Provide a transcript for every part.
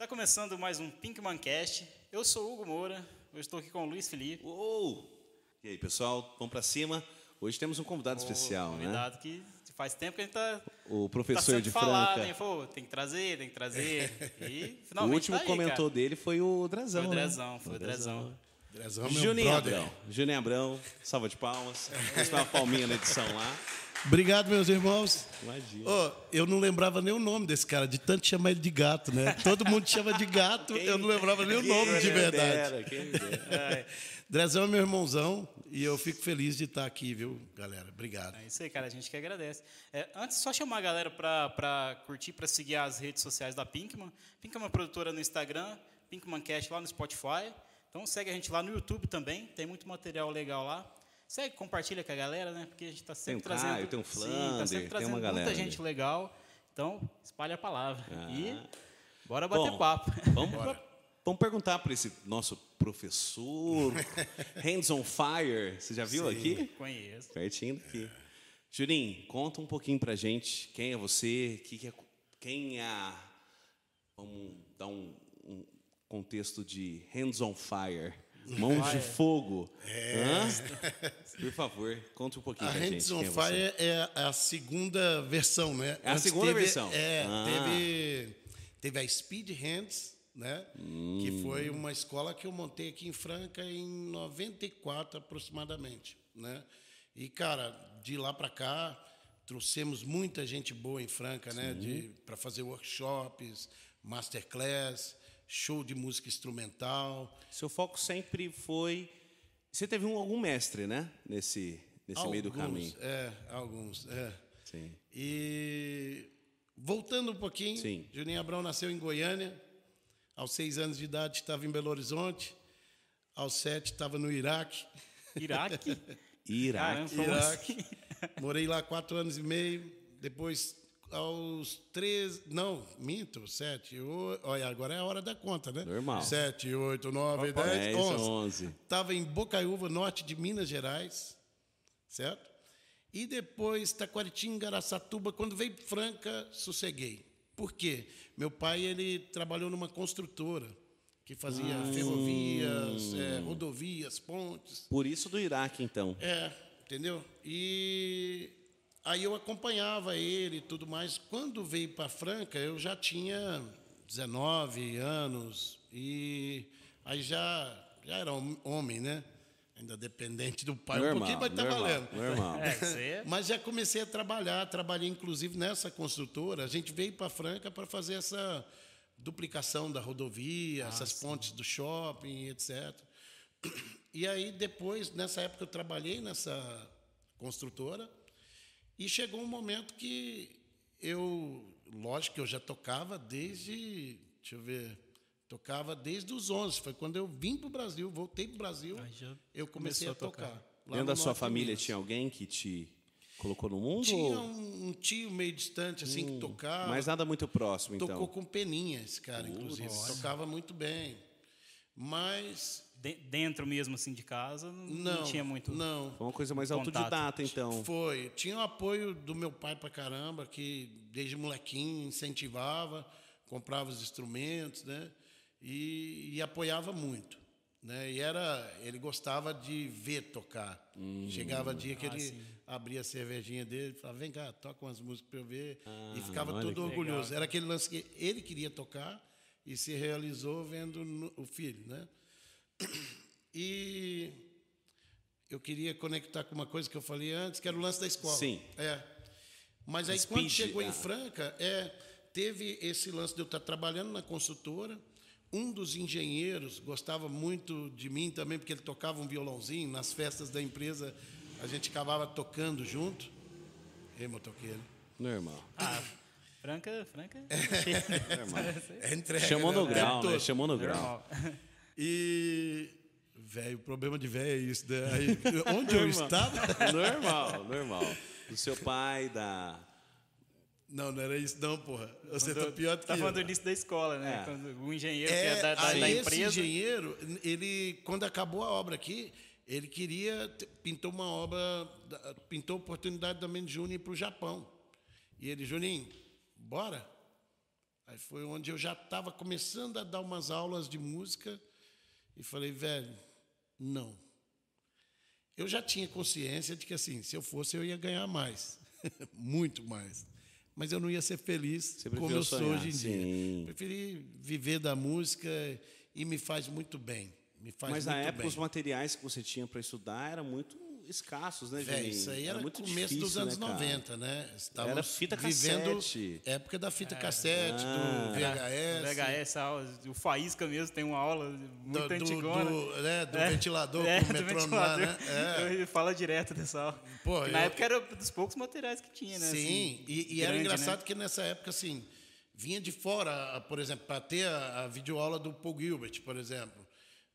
Tá começando mais um Pinkman Cast. Eu sou o Hugo Moura, eu estou aqui com o Luiz Felipe. Uou! E aí, pessoal, vamos para cima. Hoje temos um convidado especial, convidado né? que faz tempo que a gente tá O tá professor sendo de falado, Franca. hein? Pô, tem que trazer, tem que trazer. E O finalmente último tá aí, comentou cara. dele foi o Drezão. Foi o né? Drezão, foi o Drezão. Drezão é meu Juninho brother. Abrão. Juninho Abrão, salva de palmas. Vamos dar uma palminha na edição lá. Obrigado, meus irmãos. Imagina. Ô, eu não lembrava nem o nome desse cara, de tanto chamar ele de gato, né? Todo mundo chama de gato, eu não lembrava nem o nome de Quem verdade. dera, quem dera. Drezão é meu irmãozão e eu fico feliz de estar aqui, viu, galera? Obrigado. É isso aí, cara, a gente que agradece. É, antes, só chamar a galera para curtir, para seguir as redes sociais da Pinkman. Pinkman é produtora no Instagram, Pinkman Cast lá no Spotify. Então segue a gente lá no YouTube também, tem muito material legal lá. Segue, compartilha com a galera, né? Porque a gente está sempre Tem o trazendo. Caio, tem Sim, Flander, tá sempre trazendo galera muita ali. gente legal. Então, espalha a palavra. Ah. E bora bater Bom, papo. Vamos, vamos perguntar para esse nosso professor, Hands on Fire. Você já viu aqui? Conheço. Pertinho daqui. Juninho, conta um pouquinho pra gente quem é você, que que é, quem é. Vamos dar um, um contexto de hands on fire. Mãos de fogo. Hã? Por favor, conta um pouquinho A pra gente. Hands on é. Fire é a segunda versão, né? É a Antes segunda teve- versão. É, Ah. teve, teve a Speed Hands, né? Hum. Que foi uma escola que eu montei aqui em Franca em 94 aproximadamente, né? E cara, de lá para cá trouxemos muita gente boa em Franca, né? De para fazer workshops, masterclass, show de música instrumental. Seu foco sempre foi. Você teve um, algum mestre, né? Nesse, nesse meio do Alguns, caminho. É, alguns, é. Sim. E voltando um pouquinho, Sim. Juninho Abrão nasceu em Goiânia. Aos seis anos de idade estava em Belo Horizonte. Aos sete estava no Iraque. Iraque. Iraque. Caramba, como Iraque. assim? Morei lá quatro anos e meio. Depois, aos três, não, minto, sete, oito, olha, agora é a hora da conta, né? Normal. Sete, oito, nove, Opa, dez, dez, onze. onze. Estava em Bocaiúva, norte de Minas Gerais, certo? E depois Taquaritinga, Araçatuba, quando veio Franca, sosseguei. Por quê? Meu pai ele trabalhou numa construtora que fazia Ah. ferrovias, é, rodovias, pontes. Por isso do Iraque, então. É, entendeu? E aí eu acompanhava ele e tudo mais. Quando veio para Franca, eu já tinha 19 anos e aí já, já era hom- homem, né? Ainda dependente do pai, um normal, pouquinho, mas tá normal, valendo. Normal. É, é- Mas já comecei a trabalhar, trabalhei inclusive nessa construtora. A gente veio para Franca para fazer essa duplicação da rodovia, essas pontes do shopping, etc. E aí depois, nessa época eu trabalhei nessa construtora e chegou um momento que eu, lógico que eu já tocava desde, deixa eu ver, tocava desde os 11, foi quando eu vim para o Brasil, voltei para o Brasil, eu comecei a tocar. tocar. Dentro da sua família Minas. tinha alguém que te colocou no mundo? Tinha ou- um, um tio meio distante, assim, que tocava. Mas nada muito próximo, então. Tocou com peninha esse cara, inclusive. Tocava muito bem. Mas dentro mesmo assim de casa, não, não, não tinha muito. Não, Foi uma coisa mais Contato. autodidata, então. foi. Tinha o apoio do meu pai pra caramba, que desde molequinho incentivava, comprava os instrumentos, né? E, e apoiava muito. Né? E era, ele gostava de ver tocar. Chegava dia que Ah, ele sim. abria a cervejinha dele e falava, vem cá, toca umas músicas para eu ver. e Ah, ficava olha todo que orgulhoso. legal. Era aquele lance que ele queria tocar e se realizou vendo no- o filho, né? E eu queria conectar com uma coisa que eu falei antes, que era o lance da escola. Sim. É. Mas aí Speed, quando chegou ah. em Franca, é, teve esse lance de eu estar trabalhando na construtora. Um dos engenheiros gostava muito de mim também, porque ele tocava um violãozinho nas festas da empresa. A gente acabava tocando junto. Ei, motoqueiro. Normal. Ah, Franca, Franca. É entrega, Chamou no né? grau, O tempo né? Chamou no grau. E. Velho, o problema de velho é isso. Né? Aí, onde eu estava? normal, normal. Do seu pai, da. Não, não era isso, não, porra. Você Quando- tá pior do que Tá eu. falando do início da escola, né? É. Quando o engenheiro que É, é da, da, aí da esse empresa. engenheiro, ele, quando acabou a obra aqui, ele queria, pintou uma obra, pintou a oportunidade da Mendes Júnior ir para o Japão. E ele, Juninho, bora? Aí foi onde eu já estava começando a dar umas aulas de música e falei, velho, não. Eu já tinha consciência de que, assim, se eu fosse, eu ia ganhar mais. Muito mais. Mas eu não ia ser feliz como eu sou sonhar, hoje em sim. dia. Preferi viver da música e me faz muito bem. Me faz Mas muito na época bem. os materiais que você tinha para estudar eram muito escassos, né, Véi, Juninho? isso aí era, muito começo difícil, dos anos né, cara? 90, né? Estávamos Era fita vivendo cassete. época da fita cassete, Ah. do VHS, VHS, aula- o Faísca mesmo tem uma aula muito do, do, antigona. do, né, do É, ventilador é, com o do metrônomo lá, né? É. Ele fala direto dessa aula. Pô, Que na eu- época era dos poucos materiais que tinha, né? Sim, assim, e, e era grande, engraçado né? que nessa época, assim, vinha de fora, por exemplo, para ter a, a videoaula do Paul Gilbert, por exemplo.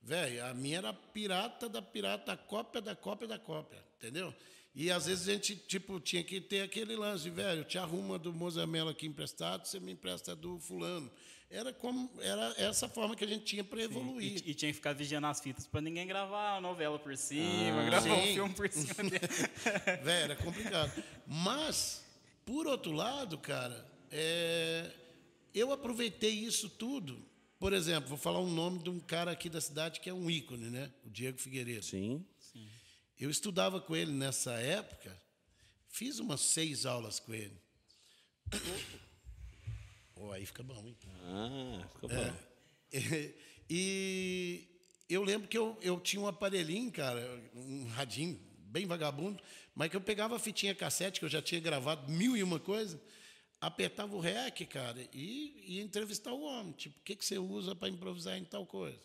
Velho, a minha era pirata da pirata, cópia da cópia da cópia, entendeu? E às vezes a gente, tipo, tinha que ter aquele lance, velho, eu te arrumo a do Mozamelo aqui emprestado, você me empresta a do fulano. Era como era essa forma que a gente tinha para evoluir. E, e tinha que ficar vigiando as fitas pra ninguém gravar a novela por cima, gravar um Sim. filme por cima dele. Velho, era complicado. Mas, por outro lado, cara, é, eu aproveitei isso tudo. Por exemplo, vou falar um nome de um cara aqui da cidade que é um ícone, né? O Diego Figueiredo. Sim. Eu estudava com ele nessa época, fiz umas seis aulas com ele. Oh, aí fica bom, hein? Ah, ficou É. bom. E eu lembro que eu, eu tinha um aparelhinho, cara, um radinho bem vagabundo, mas que eu pegava a fitinha cassete, que eu já tinha gravado mil e uma coisa, apertava o rec, cara, e ia entrevistar o homem. Tipo, o que, que você usa para improvisar em tal coisa?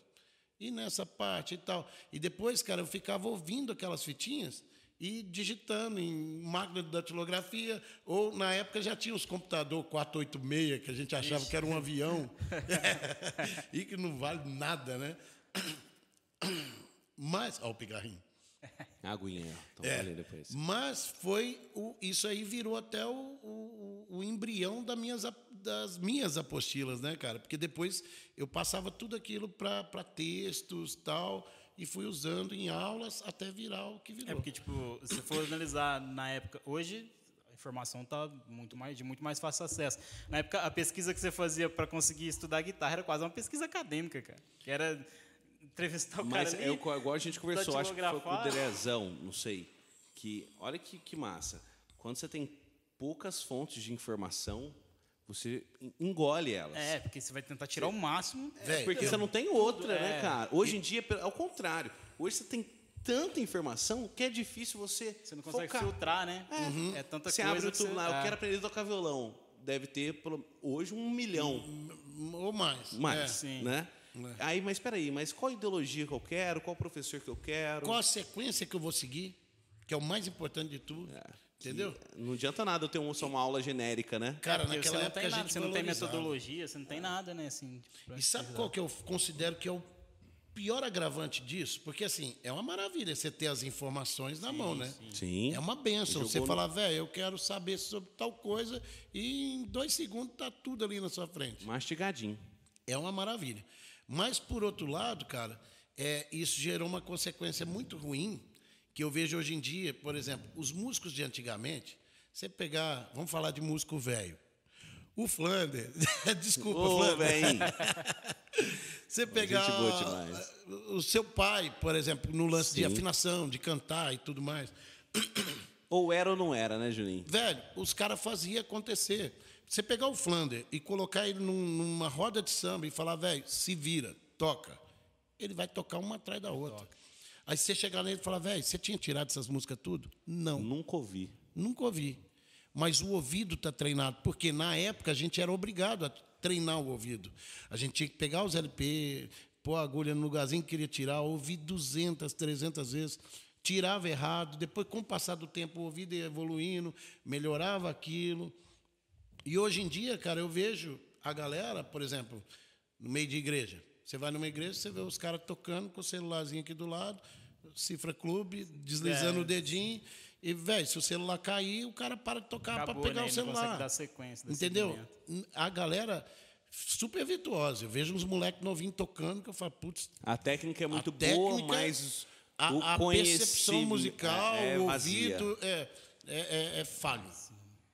E nessa parte e tal. E depois, cara, eu ficava ouvindo aquelas fitinhas e digitando em máquina de datilografia, ou na época já tinha os computador 486, que a gente achava que era um avião, e que não vale nada, né? Mas, ó, o pigarrinho. Aguinha, então É, falei depois. mas foi o, isso aí virou até o, o, o embrião das minhas, das minhas apostilas, né, cara? Porque depois eu passava tudo aquilo para textos tal e fui usando em aulas até virar o que virou. É porque, tipo, se for analisar na época, hoje a informação tá muito mais, de muito mais fácil acesso. Na época, a pesquisa que você fazia para conseguir estudar guitarra era quase uma pesquisa acadêmica, cara. Que era entrevistar o Mas cara é ali. o- igual a gente conversou, acho que foi com o. Derezão, não sei. Que, olha que, que massa. Quando você tem poucas fontes de informação, você en- engole elas. É, porque você vai tentar tirar o máximo. Véi, Porque eu- você não tem outra, né, É. cara? Hoje em dia, é o contrário. Hoje você tem tanta informação que é difícil você. Você não consegue focar. filtrar, né? É tanta Você coisa. abre o tubo lá, eu é. quero aprender a tocar violão. Deve ter hoje um milhão Ou mais. mais, É. Sim. Né? Aí, mas espera aí, mas qual ideologia que eu quero? Qual professor que eu quero? Qual a sequência que eu vou seguir? Que é o mais importante de tudo. Entendeu? Não adianta nada eu ter um- só uma aula genérica, né? Cara, Porque naquela época a gente você não tem metodologia, você não tem nada, né? Assim, tipo, E sabe qual que eu considero que é o pior agravante disso? Porque, assim, é uma maravilha você ter as informações na mão, né? Sim. É uma benção. Você no- falar, velho, eu quero saber sobre tal coisa e em dois segundos tá tudo ali na sua frente. Mastigadinho. É uma maravilha. Mas, por outro lado, cara, é, isso gerou uma consequência muito ruim que eu vejo hoje em dia. Por exemplo, os músicos de antigamente, você pegar, vamos falar de músico velho. O Flander, desculpa, Ô, Flander. velho. Você pegar o seu pai, por exemplo, no lance de Sim. afinação, de cantar e tudo mais. Ou era ou não era, né, Juninho? Velho, os caras faziam acontecer. Você pegar o Flander e colocar ele num- numa roda de samba e falar, velho, se vira, toca. Ele vai tocar uma atrás da outra. Aí você chegar nele e falar, velho, você tinha tirado essas músicas tudo? Não, Nunca ouvi. nunca ouvi. Mas o ouvido está treinado, porque na época a gente era obrigado a treinar o ouvido. A gente tinha que pegar os LP, pôr a agulha no lugarzinho que queria tirar, ouvir 200, 300 vezes, tirava errado, depois, com o passar do tempo, o ouvido ia evoluindo, melhorava aquilo. E hoje em dia, cara, eu vejo a galera, por exemplo, no meio de igreja. Você vai numa igreja, você vê os caras tocando com o celularzinho aqui do lado, cifra clube, deslizando É. o dedinho. E, velho, se o celular cair, o cara para de tocar para pegar né? o não celular. dar sequência, Entendeu? seguimento. A galera super virtuosa. Eu vejo uns moleques novinhos tocando que eu falo, putz, A técnica é muito boa, técnica, mas a, o a percepção musical, é, é o ouvido é, é, é- é falho.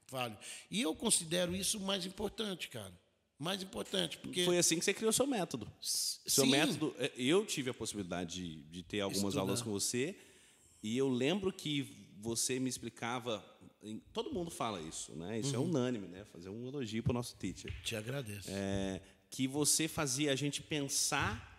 Falho. E eu considero isso o mais importante, cara. Mais importante, porque Foi assim que você criou seu método. Seu Sim. método, é, eu tive a possibilidade de, de ter algumas Estudar. aulas com você e eu lembro que você me explicava. Todo mundo fala isso, né? Isso Uhum. é unânime, né? Fazer um elogio para o nosso teacher. te agradeço. É, que você fazia a gente pensar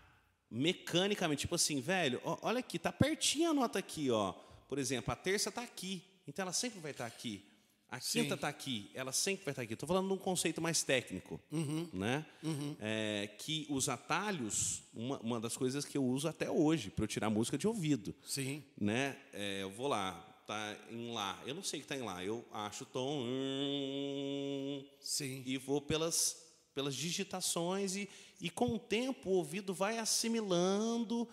mecanicamente, tipo assim, velho, ó, olha aqui, tá pertinho a nota aqui, ó. Por exemplo, a terça tá aqui, então ela sempre vai estar aqui. A quinta tá aqui, ela sempre vai estar aqui. Estou falando de um conceito mais técnico, né? É, que os atalhos, uma, uma das coisas que eu uso até hoje para eu tirar música de ouvido, Sim. né? É, eu vou lá, tá em lá, eu não sei que tá em lá, eu acho o tom, hum, Sim. e vou pelas, pelas digitações e, e com o tempo o ouvido vai assimilando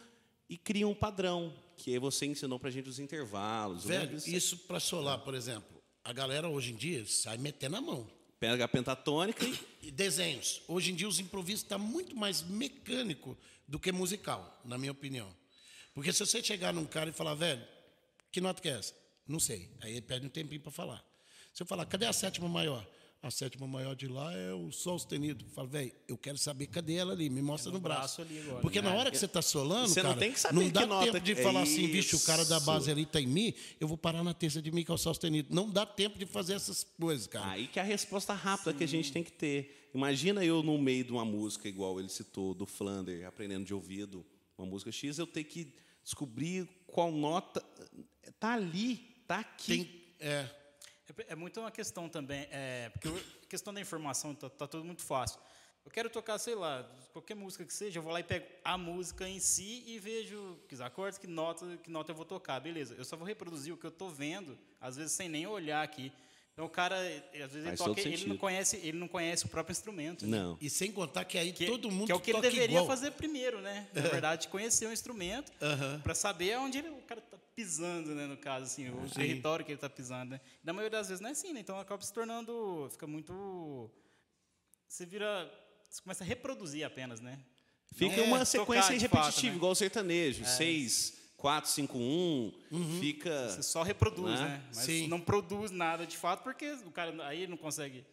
e cria um padrão, que aí você ensinou pra gente os intervalos. eu Velho, isso para solar, por exemplo. A galera hoje em dia sai metendo a mão. Pega a pentatônica e desenhos. Hoje em dia os improvisos estão muito mais mecânico do que musical, na minha opinião. Porque se você chegar num cara e falar, velho, que nota que é essa? Não sei. Aí ele perde um tempinho para falar. Se eu falar, cadê a sétima maior? A sétima maior de lá é o sol sustenido. Fala, velho, eu quero saber cadê ela ali, me mostra no braço. braço ali agora, Porque né? na hora que você está solando, Você não cara, tem que saber não dá nota tempo de é falar assim, bicho, o cara da base ali tá em mi, eu vou parar na terça de mi que é o sol sustenido. Não dá tempo de fazer essas coisas, cara. aí que é a resposta rápida que a gente tem que ter. Imagina eu no meio de uma música igual ele citou, do Flander, aprendendo de ouvido, uma música X, eu ter que descobrir qual nota tá ali, tá aqui. Tem, é, É, é muito uma questão também, é, porque a questão da informação tá, tá tudo muito fácil. Eu quero tocar, sei lá, qualquer música que seja, eu vou lá e pego a música em si e vejo que acordes, que nota, que nota eu vou tocar, beleza. Eu só vou reproduzir o que eu estou vendo, às vezes sem nem olhar aqui. Então o cara, ele- às vezes ele toca, ele não conhece, ele não conhece o próprio instrumento. né? Não. E sem contar que aí Que, todo mundo que é o que ele deveria igual. fazer primeiro, né? Na verdade, conhecer o instrumento para saber onde ele- o cara está pisando, né? No caso, assim, o território que ele está pisando. Né? Na maioria das vezes não é assim, né? Então acaba se tornando, fica muito, você vira, você começa a reproduzir apenas, né? Fica Não uma tocar sequência repetitiva, fato, né? igual o sertanejo. 6, 4, 5, 1. Fica. Você só reproduz, Né? né? Mas Sim. não produz nada de fato, porque o cara aí ele não consegue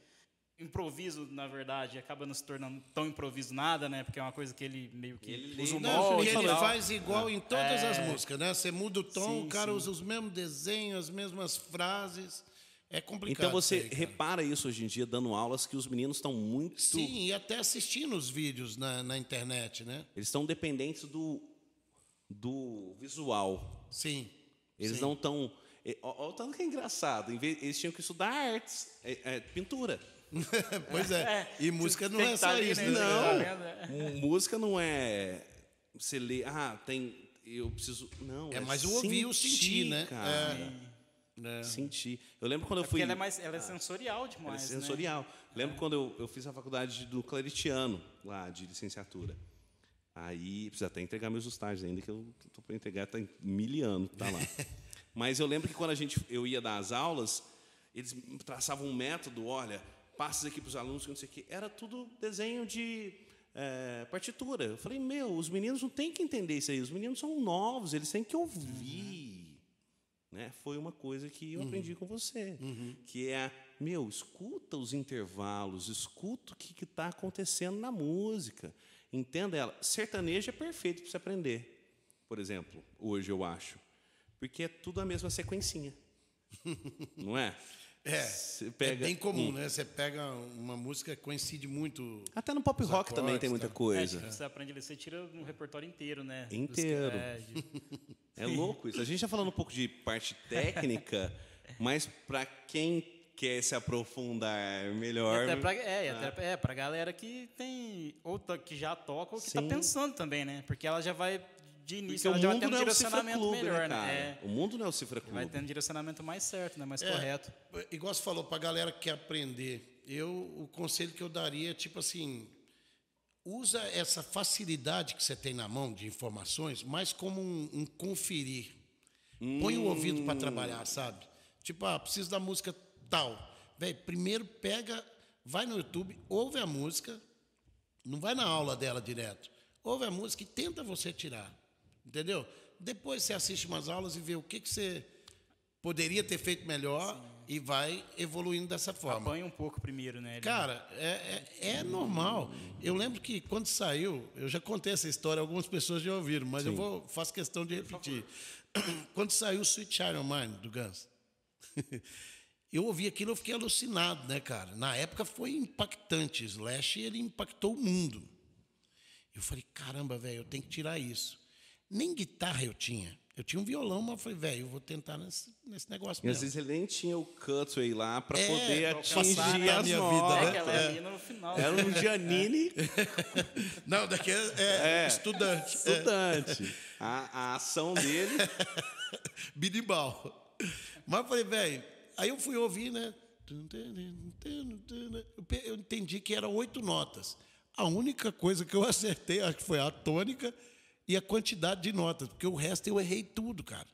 improviso, na verdade, acaba não se tornando tão improviso nada, né? Porque é uma coisa que ele meio que Ele usa o molde e ele tal. faz igual em todas as É. músicas, né? Você muda o tom, Sim, o cara sim. usa os mesmos desenhos, as mesmas frases. É complicado. Então você aí, repara isso hoje em dia, dando aulas, que os meninos estão muito. Sim, e até assistindo os vídeos na, na internet, né? Eles estão dependentes do, do visual. Sim. Eles Sim. não estão. Olha o tanto que é engraçado. Em vez- Eles tinham que estudar artes, é- é, pintura. pois é. É, E música não é só tá isso, né? né? Tá Não. É. M- Música não é. Você lê, ah, tem. Eu preciso. Não. É mais o ouvir e o sentir, né? Cara. É. Sentir. Eu lembro quando eu É fui. porque ela é, mais, ela é sensorial Era demais, né? sensorial. Lembro quando eu, eu fiz a faculdade do Claritiano, lá, de licenciatura. Aí, precisa até entregar meus estágios ainda, que eu estou para entregar, está em mil anos, tá lá. Mas eu lembro que quando a gente, eu ia dar as aulas, eles traçavam um método, olha, passes aqui para os alunos, que não sei o quê. Era tudo desenho de eh, partitura. Eu falei, meu, os meninos não têm que entender isso aí, os meninos são novos, eles têm que ouvir. Né? Foi uma coisa que eu aprendi com você, que é, meu, escuta os intervalos, escuta o que está acontecendo na música, entenda ela. Sertanejo é perfeito para você aprender, por exemplo, hoje eu acho, porque é tudo a mesma sequencinha, não é? É, é bem comum, um- né? Você pega uma música que coincide muito. Até no pop rock também tem acordes, muita tá? coisa. É, você aprende, você tira um repertório inteiro, né? Inteiro. é, É louco isso. A gente está falando um pouco de parte técnica, mas para quem quer se aprofundar melhor. até pra, é, e até é, pra galera que tem, ou tá- que já toca, ou que está pensando também, né? Porque ela já vai, de início, Porque o ela já vai mundo tendo não um é direcionamento Clube, melhor, né, né? cara? É, O mundo não é o Cifra vai Clube. tendo um direcionamento mais certo, né? Mais É, correto. Igual você falou, para a galera que quer aprender, eu, o conselho que eu daria é tipo assim: usa essa facilidade que você tem na mão de informações, mais como um, um conferir. Põe o ouvido para trabalhar, sabe? Tipo, ah, preciso da música tal. Véi, primeiro pega, vai no YouTube, ouve a música, não vai na aula dela direto. Ouve a música e tenta você tirar. Entendeu? Depois você assiste umas aulas e vê o que, que você poderia ter feito melhor e vai evoluindo dessa forma. Apanha um pouco primeiro, né? Ele- Cara, é, é, é normal. Eu lembro que quando saiu, eu já contei essa história, algumas pessoas já ouviram, mas eu vou faço questão de repetir. Quando saiu o Sweet Child Mine, do Guns, eu ouvi aquilo, eu fiquei alucinado, né, cara? Na época foi impactante. Slash, ele impactou o mundo. Eu falei, caramba, velho, eu tenho que tirar isso. Nem guitarra eu tinha. Eu tinha um violão, mas eu falei, velho, eu vou tentar nesse, nesse negócio E às mesmo. vezes ele nem tinha o cutway lá para É, poder atingir a minha vida, né? É ali no final. Era um Giannini Não, daqui é, é É. estudante. É. estudante. A, a ação dele. Binimbal. Mas eu falei, velho, aí eu fui ouvir, né? Eu entendi que eram oito notas. A única coisa que eu acertei, acho que foi a tônica e a quantidade de notas, porque o resto eu errei tudo, cara.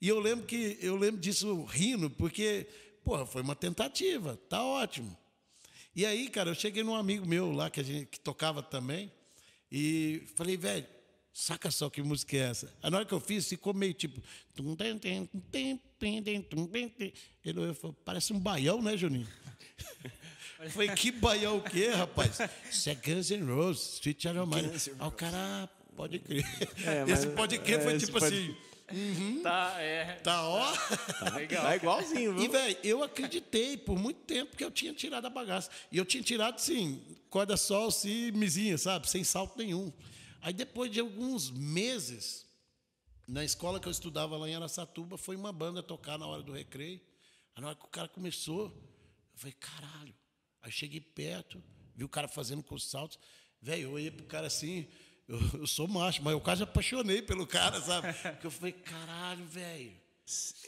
E eu lembro que eu lembro disso rindo, porque, porra, foi uma tentativa, tá ótimo. E aí, cara, eu cheguei num amigo meu lá que a gente que tocava também e falei, velho, saca só que música é essa? A hora que eu fiz, ficou meio tipo. Ele e falou, parece um baião, né, Juninho? Falei, que baião o quê, rapaz? Isso é Guns N' Roses, Street Child Mine. Aí o cara, "Ah, pode crer. É, mas- Esse pode crer é, foi tipo pode- assim, Tá, é. tá ó. Legal. Tá igualzinho, E, viu? velho, eu acreditei por muito tempo que eu tinha tirado a bagaça. E eu tinha tirado, sim, corda sol, si, mizinha, sabe? Sem salto nenhum. Aí, depois de alguns meses, na escola que eu estudava lá em Aracatuba, foi uma banda tocar na hora do recreio. Aí, na hora que o cara começou, eu falei, caralho. Aí, cheguei perto, vi o cara fazendo com os saltos. Velho, eu olhei pro cara assim, eu, eu sou macho, mas eu quase apaixonei pelo cara, sabe? Porque eu falei, caralho, velho.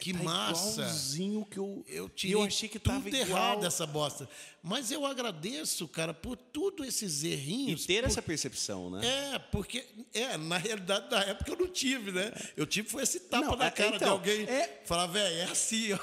Que Tá massa. Igualzinho que eu. Eu e tirei eu achei que tava tudo igual. errado essa bosta. Mas eu agradeço, cara, por tudo esses E errinhos. ter por- essa percepção, né? É, porque é, na realidade, na época eu não tive, né? Eu tive foi esse tapa Não, na é, cara de então, alguém. é- Falar, velho, é assim, ó,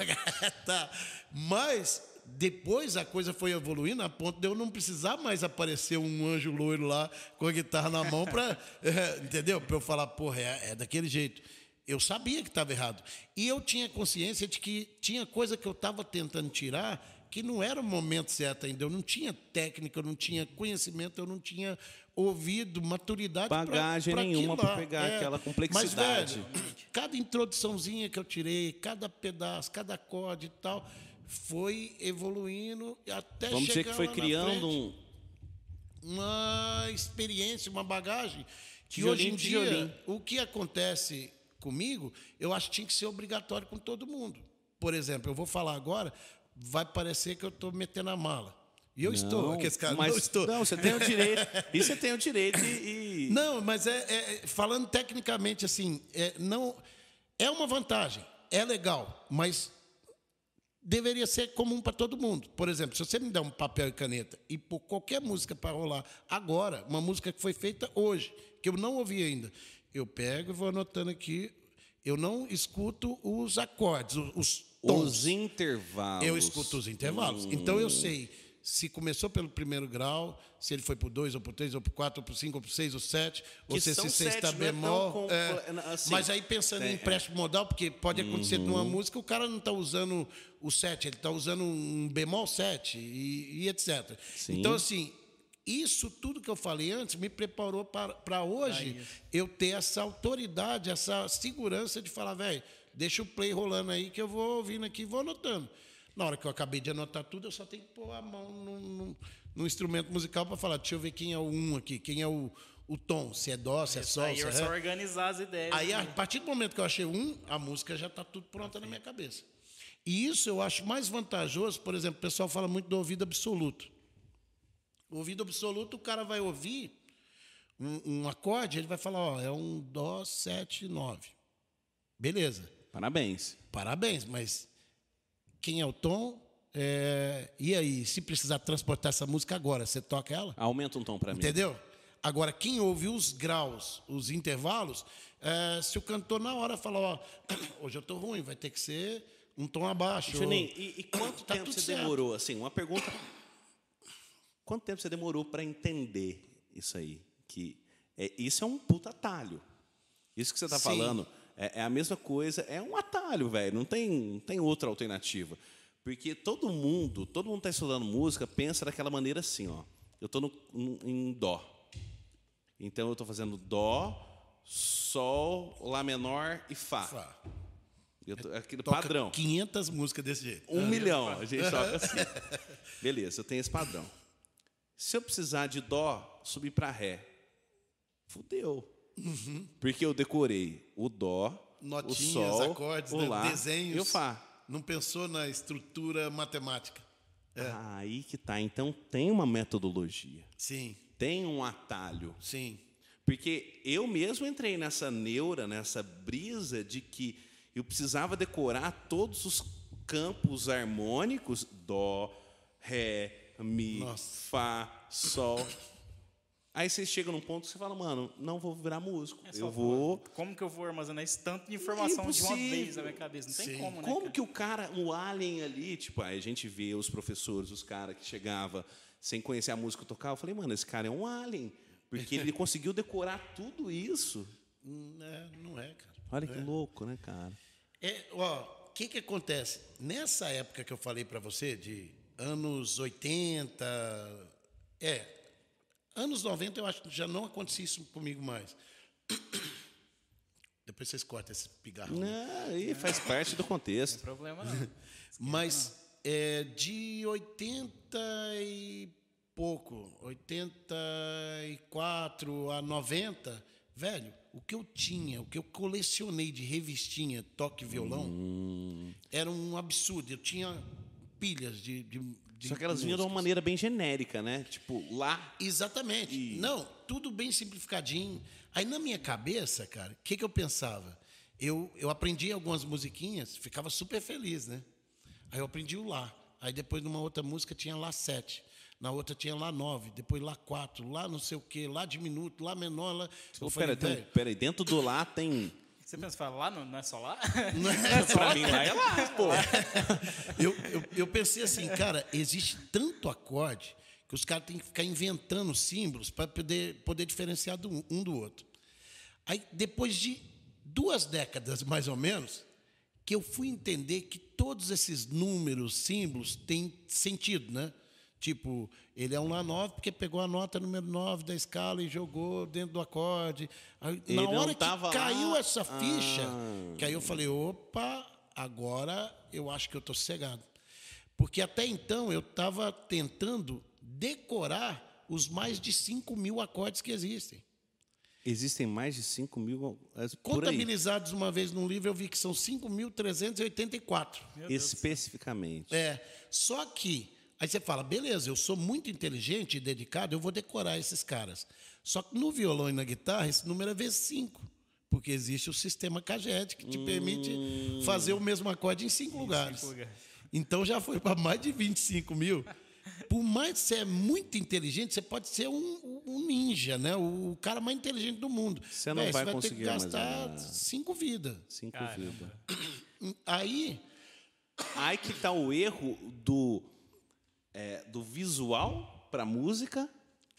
tá. Mas depois a coisa foi evoluindo a ponto de eu não precisar mais aparecer um anjo loiro lá com a guitarra na mão para, entendeu? Para eu falar, porra, é, é daquele jeito. Eu sabia que estava errado. E eu tinha consciência de que tinha coisa que eu estava tentando tirar que não era o momento certo ainda. Eu não tinha técnica, eu não tinha conhecimento, eu não tinha ouvido, maturidade Bagagem pra nenhuma pra lá. pegar aquela Mas, complexidade. velho, cada introduçãozinha que eu tirei, cada pedaço, cada acorde e tal, foi evoluindo até Vamos dizer chegar que foi criando frente um. uma experiência, uma bagagem que hoje em dia o que acontece comigo, eu acho que tinha que ser obrigatório com todo mundo. Por exemplo, eu vou falar agora, vai parecer que eu estou metendo a mala. E eu estou, aqueles caras, mas, não estou. Não, você tem o direito. e você tem o direito e. e- Não, mas é, é- falando tecnicamente assim, é, não é uma vantagem, é legal, mas deveria ser comum para todo mundo. Por exemplo, se você me der um papel e caneta e pôr qualquer música para rolar agora, uma música que foi feita hoje, que eu não ouvi ainda, eu pego e vou anotando aqui. Eu não escuto os acordes, os, os tons. Os intervalos. Eu escuto os intervalos. Então eu sei se começou pelo primeiro grau, se ele foi para o 2, ou para o 3, ou para o 4, ou para o 5, ou para o 6, ou 7, ou se esse 6 está é bemol. compl- é. assim, Mas aí pensando tem- em empréstimo modal, porque pode acontecer Uhum. numa música, o cara não está usando o 7, ele está usando um bemol 7 e, e etc. Sim. Então, assim, isso tudo que eu falei antes me preparou para hoje eu ter essa autoridade, essa segurança de falar, velho, deixa o play rolando aí que eu vou ouvindo aqui e vou anotando. Na hora que eu acabei de anotar tudo, eu só tenho que pôr a mão num, num- num instrumento musical para falar, deixa eu ver quem é o um aqui, quem é o, o tom, se é dó, se é sol, Aí se é só ré. organizar as ideias. Aí, a né? partir do momento que eu achei um, a música já está tudo pronta na minha cabeça. E isso eu acho mais vantajoso, por exemplo, o pessoal fala muito do ouvido absoluto. O ouvido absoluto, o cara vai ouvir um, um acorde, ele vai falar, ó, é um Dó, 7, 9. Beleza, Parabéns. parabéns, mas quem é o tom? É, e aí, se precisar transportar essa música agora, você toca ela? Aumenta um tom para mim. Entendeu? Agora, quem ouve os graus, os intervalos, é, se o cantor na hora falar, ó, hoje eu tô ruim, vai ter que ser um tom abaixo. Juninho, ou- e, e quanto Tá tempo você certo. demorou? Assim, uma pergunta. Quanto tempo você demorou para entender isso aí? Que é, isso é um puta atalho. Isso que você está falando é, é a mesma coisa, é um atalho, velho. Não tem, não tem outra alternativa. Porque todo mundo, todo mundo está estudando música, pensa daquela maneira assim, ó. Eu estou em dó. Então eu estou fazendo dó, sol, lá menor e fá. Fá. Tô, aquele Toca padrão. 500 músicas desse jeito. Um milhão, a gente toca assim. Beleza, eu tenho esse padrão. Se eu precisar de dó, subir para ré, fudeu. Porque eu decorei o dó, Notinhas, o sol, acordes, o né, lá desenhos. e o fá. Não pensou na estrutura matemática. Ah, Aí que tá. Então tem uma metodologia, Sim, tem um atalho. sim. Porque eu mesmo entrei nessa neura, nessa brisa de que eu precisava decorar todos os campos harmônicos: dó, ré, mi, Nossa. fá, sol. Aí você chega num ponto que você fala, mano, não vou virar músico. É eu vou. Como que eu vou armazenar esse tanto de informação de uma Impossível. vez na minha cabeça? Não tem Sim. como, né? Como cara? que o cara, o alien ali, tipo, aí a gente vê os professores, os caras que chegava sem conhecer a música tocar, eu falei, mano, esse cara é um alien. Porque ele conseguiu decorar tudo isso. Hum, é, não é, cara. Olha que louco, né, cara? É, ó, o que que acontece? Nessa época que eu falei para você, de anos 80, é, anos 90 eu acho que já não acontecia isso comigo mais. Depois vocês cortam esse pigarro. Não, aí faz parte do contexto. Problema não. Mas é, de 80 e pouco, 84 a 90, velho, o que eu tinha, o que eu colecionei de revistinha, toque e violão, era um absurdo. Eu tinha pilhas de. de, de Só que elas vinham de uma maneira bem genérica, né? Tipo, lá. Exatamente. Não, tudo bem simplificadinho. Aí na minha cabeça, cara, o que, que eu pensava? Eu, eu aprendi algumas musiquinhas, ficava super feliz, né? Aí eu aprendi o Lá. Aí depois numa outra música tinha Lá 7. Na outra tinha Lá 9, depois Lá 4, Lá não sei o quê, Lá diminuto, Lá menor, Lá. Eu falei, pera, tem, um- velho, pera aí, dentro do lá tem. Você pensa, fala, lá não, não é só lá? pra mim lá é lá, pô. eu, eu, eu pensei assim, cara, existe tanto acorde que os caras têm que ficar inventando símbolos para poder, poder diferenciar do, um do outro. Aí, depois de duas décadas, mais ou menos, que eu fui entender que todos esses números, símbolos, têm sentido, né? Tipo, ele é um Lá 9 porque pegou a nota número 9 da escala e jogou dentro do acorde. Aí, na hora que tava caiu lá. essa ficha, Ah. que aí eu falei, opa, agora eu acho que eu estou sossegado. Porque até então eu estava tentando decorar os mais de 5 mil acordes que existem. Existem mais de 5 mil. é, Contabilizados uma vez num livro, eu vi que são 5.384. especificamente. É, só que, aí você fala, beleza, eu sou muito inteligente e dedicado, eu vou decorar esses caras. Só que no violão e na guitarra, esse número é V5. Porque existe o sistema Caged, que te permite fazer o mesmo acorde em cinco lugares. lugares. Então já foi para mais de 25 mil. Por mais que você é muito inteligente, você pode ser um, um ninja, né? O, cara mais inteligente do mundo. Você não Véi, vai ter que conseguir gastar armazenar. cinco vidas. Cinco vidas. Aí, Aí que tá o erro do, é, do visual para música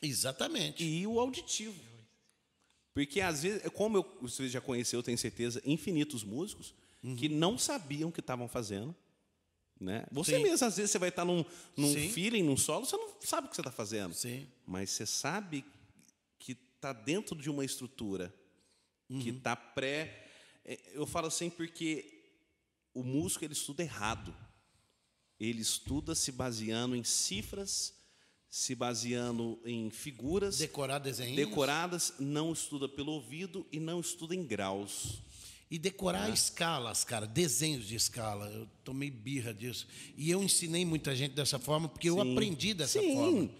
exatamente. e o auditivo. Porque às vezes, como eu, você já conheceu, tenho certeza, infinitos músicos que não sabiam o que estavam fazendo. Né? Você Sim. mesmo, às vezes, você vai estar num, num Sim. feeling, num solo, você não sabe o que você está fazendo. Sim. Mas você sabe que está dentro de uma estrutura que está pré. é, Eu falo assim porque o músico ele estuda errado. Ele estuda se baseando em cifras, se baseando em figuras Decorar desenhos. decoradas, não estuda pelo ouvido e não estuda em graus. E decorar É. escalas, cara, desenhos de escala. Eu tomei birra disso. E eu ensinei muita gente dessa forma, porque eu Sim. aprendi dessa Sim. forma.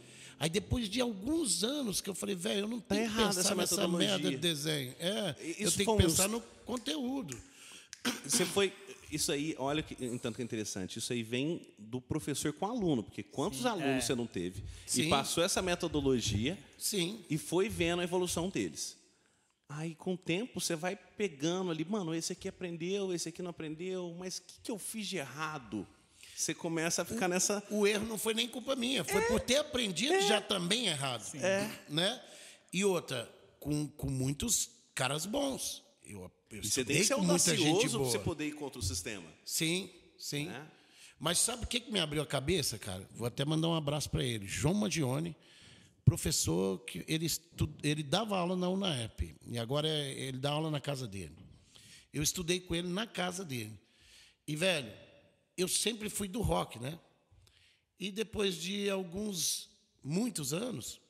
Aí depois de alguns anos que eu falei, velho, eu não tenho que errada pensar essa nessa merda de desenho. É, eu Isso tenho foi que uns- pensar no conteúdo. Você foi. Isso aí, olha que entanto que é interessante. Isso aí vem do professor com aluno, porque quantos alunos você não teve Sim. e passou essa metodologia Sim. e foi vendo a evolução deles. Aí, com o tempo, você vai pegando ali, mano, esse aqui aprendeu, esse aqui não aprendeu, mas o que, que eu fiz de errado? Você começa a ficar nessa. O erro não foi nem culpa minha, É. foi por ter aprendido já também errado. É. Né? E outra, com, com muitos caras bons. Eu, eu você tem que ser audacioso para você poder ir contra o sistema. Sim, sim. Né? Mas sabe o que, que me abriu a cabeça, cara? Vou até mandar um abraço para ele. João Magione, professor que ele, estu, ele dava aula na UNAEP. E agora é, ele dá aula na casa dele. Eu estudei com ele na casa dele. E, velho, eu sempre fui do rock, né? E depois de alguns, muitos anos,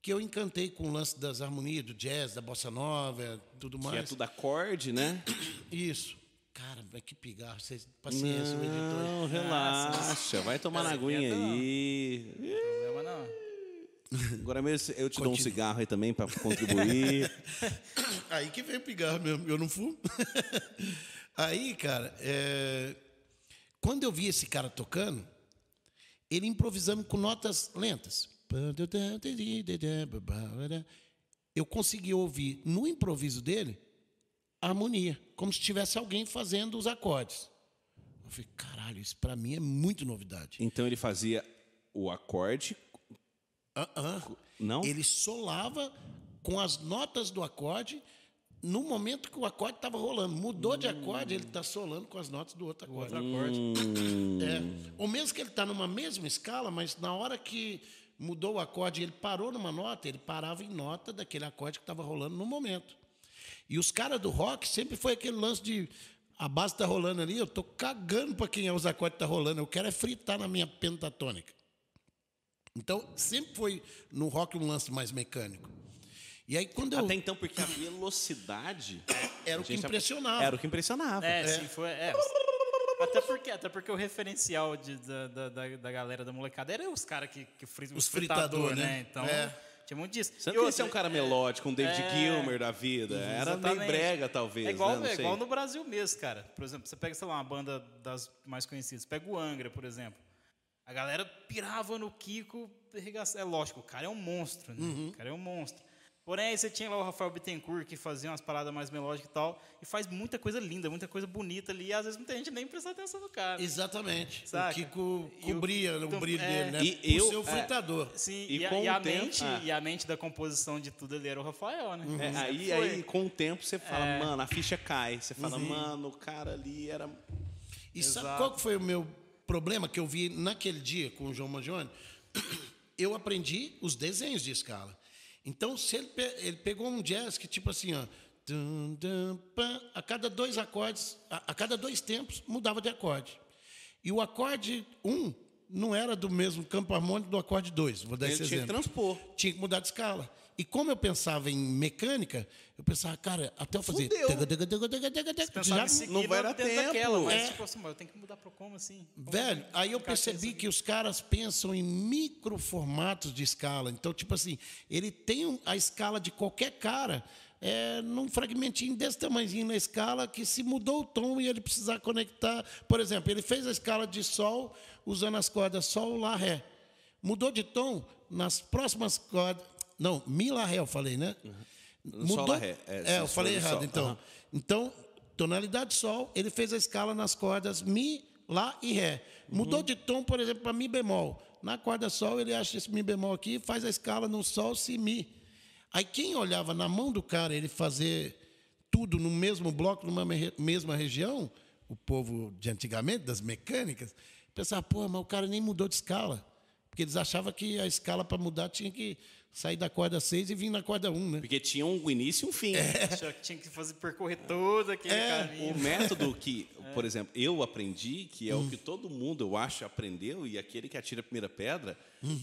que eu encantei com o lance das harmonias, do jazz, da bossa nova, tudo mais. Que é tudo acorde, né? Isso. Cara, mas que pigarro. Vocês, paciência, o editor. Não, relaxa. Vai tomar na aguinha aí. Problema não. Agora mesmo eu te dou um cigarro aí também para contribuir. Aí que vem o pigarro mesmo, eu não fumo. Aí, cara, é, quando eu vi esse cara tocando, ele improvisando com notas lentas. Eu consegui ouvir no improviso dele a harmonia, como se tivesse alguém fazendo os acordes. Eu falei, caralho, isso para mim é muito novidade. Então ele fazia o acorde. Ah, ah. Não? Ele solava com as notas do acorde no momento que o acorde estava rolando. Mudou de acorde, ele está solando com as notas do outro acorde. Outro acorde. É. Ou mesmo que ele está numa mesma escala, mas na hora que mudou o acorde e ele parou numa nota, ele parava em nota daquele acorde que estava rolando no momento. E os caras do rock sempre foi aquele lance de a base está rolando ali, eu estou cagando para quem é os acordes que está rolando, eu quero é fritar na minha pentatônica. Então, sempre foi no rock um lance mais mecânico. E aí, quando eu. Até então, porque a velocidade. Era o que impressionava. Era o que impressionava. É, sim, foi. É. Até porque, até porque o referencial de- da, da, da, da galera da molecada era os caras que, que fritam Os os fritador, fritador, né? né? Então, É. tinha muito disso. Você E não queria ser um cara melódico, um David é, Gilmer da vida. Era meio brega, talvez. É igual, né? Não é sei. igual no Brasil mesmo, cara. Por exemplo, você pega, sei lá, uma banda das mais conhecidas. Pega o Angra, por exemplo. A galera pirava no Kiko. É lógico, o cara é um monstro, né? Uhum. O cara é um monstro. Porém, aí você tinha lá o Rafael Bittencourt, que fazia umas paradas mais melódicas e tal. E faz muita coisa linda, muita coisa bonita ali. E às vezes muita gente nem presta atenção no cara. Exatamente. Saca? O Kiko E o- cobria o então, brilho é. dele, né? E eu- o é. fritador. Sim, E e, a, com e a o tempo- mente, ah. e a mente da composição de tudo ali era o Rafael, né? É, Sempre aí, foi. aí, com o tempo, você fala, É. mano, a ficha cai. Você fala, Uhum. mano, o cara ali era. E sabe Exato. qual que foi o meu problema que eu vi naquele dia com o João Magione? Eu aprendi os desenhos de escala. Então, se ele, pe- ele pegou um jazz que, tipo assim, ó, pam, a cada dois acordes, a, a cada dois tempos, mudava de acorde. E o acorde 1 um não era do mesmo campo harmônico do acorde 2. Vou dar Ele esse tinha que transpor. Tinha que mudar de escala. E como eu pensava em mecânica, eu pensava, cara, até eu fazer. Fudeu. Pensava já em seguir não vai dar tempo. daquela, mas É. tipo assim, mas eu tenho que mudar pro como assim? Como Velho, aí eu percebi que os caras pensam em microformatos de escala. Então, tipo assim, ele tem a escala de qualquer cara é, num fragmentinho desse tamanhozinho na escala que se mudou o tom e ele precisar conectar. Por exemplo, ele fez a escala de Sol usando as cordas Sol, Lá, Ré. Mudou de tom nas próximas cordas. Não, Mi, Lá, Ré, eu falei, né? Sol, Lá, Ré. É, É, eu falei errado, Sol. então. Aham. Então, tonalidade Sol, ele fez a escala nas cordas Mi, Lá e Ré. Uhum. Mudou de tom, por exemplo, para Mi bemol. Na corda Sol, ele acha esse Mi bemol aqui e faz a escala no Sol, Si, Mi. Aí quem olhava na mão do cara ele fazer tudo no mesmo bloco, numa me- mesma região, o povo de antigamente, das mecânicas, pensava, pô, mas o cara nem mudou de escala. Porque eles achavam que a escala para mudar tinha que sair da corda 6 e vir na corda 1, né? Porque tinha um início e um fim. Tinha, tinha que fazer percorrer todo aquele É, caminho. O método que, por exemplo, eu aprendi, que é o que todo mundo, eu acho, aprendeu, e aquele que atira a primeira pedra,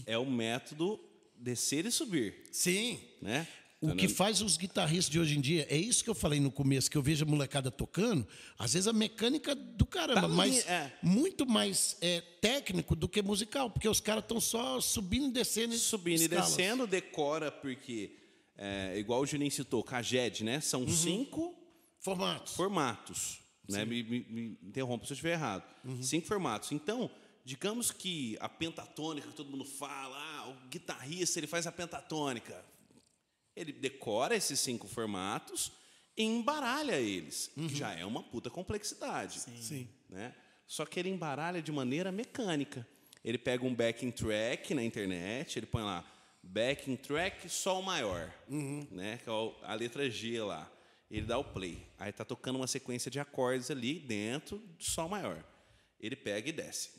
é o método descer e subir, Sim. né? O que faz os guitarristas de hoje em dia, é isso que eu falei no começo, que eu vejo a molecada tocando, às vezes a mecânica do caramba, Tá mas é. muito mais é, técnico do que musical, porque os caras estão só subindo e descendo. Subindo e escalas. descendo, decora, porque, é, igual o Juninho citou, Caged, né? São Uhum. cinco Formatos. formatos. Né? Me, me- me interrompa se eu estiver errado. Uhum. Cinco formatos. Então, digamos que a pentatônica, que todo mundo fala, ah, o guitarrista ele faz a pentatônica. Ele decora esses cinco formatos e embaralha eles, que já é uma puta complexidade. Uhum. Sim. Né? Só que ele embaralha de maneira mecânica. Ele pega um backing track na internet, ele põe lá backing track sol maior, Uhum. né? Que é a letra G lá. Ele dá o play. Aí tá tocando uma sequência de acordes ali dentro do sol maior. Ele pega e desce.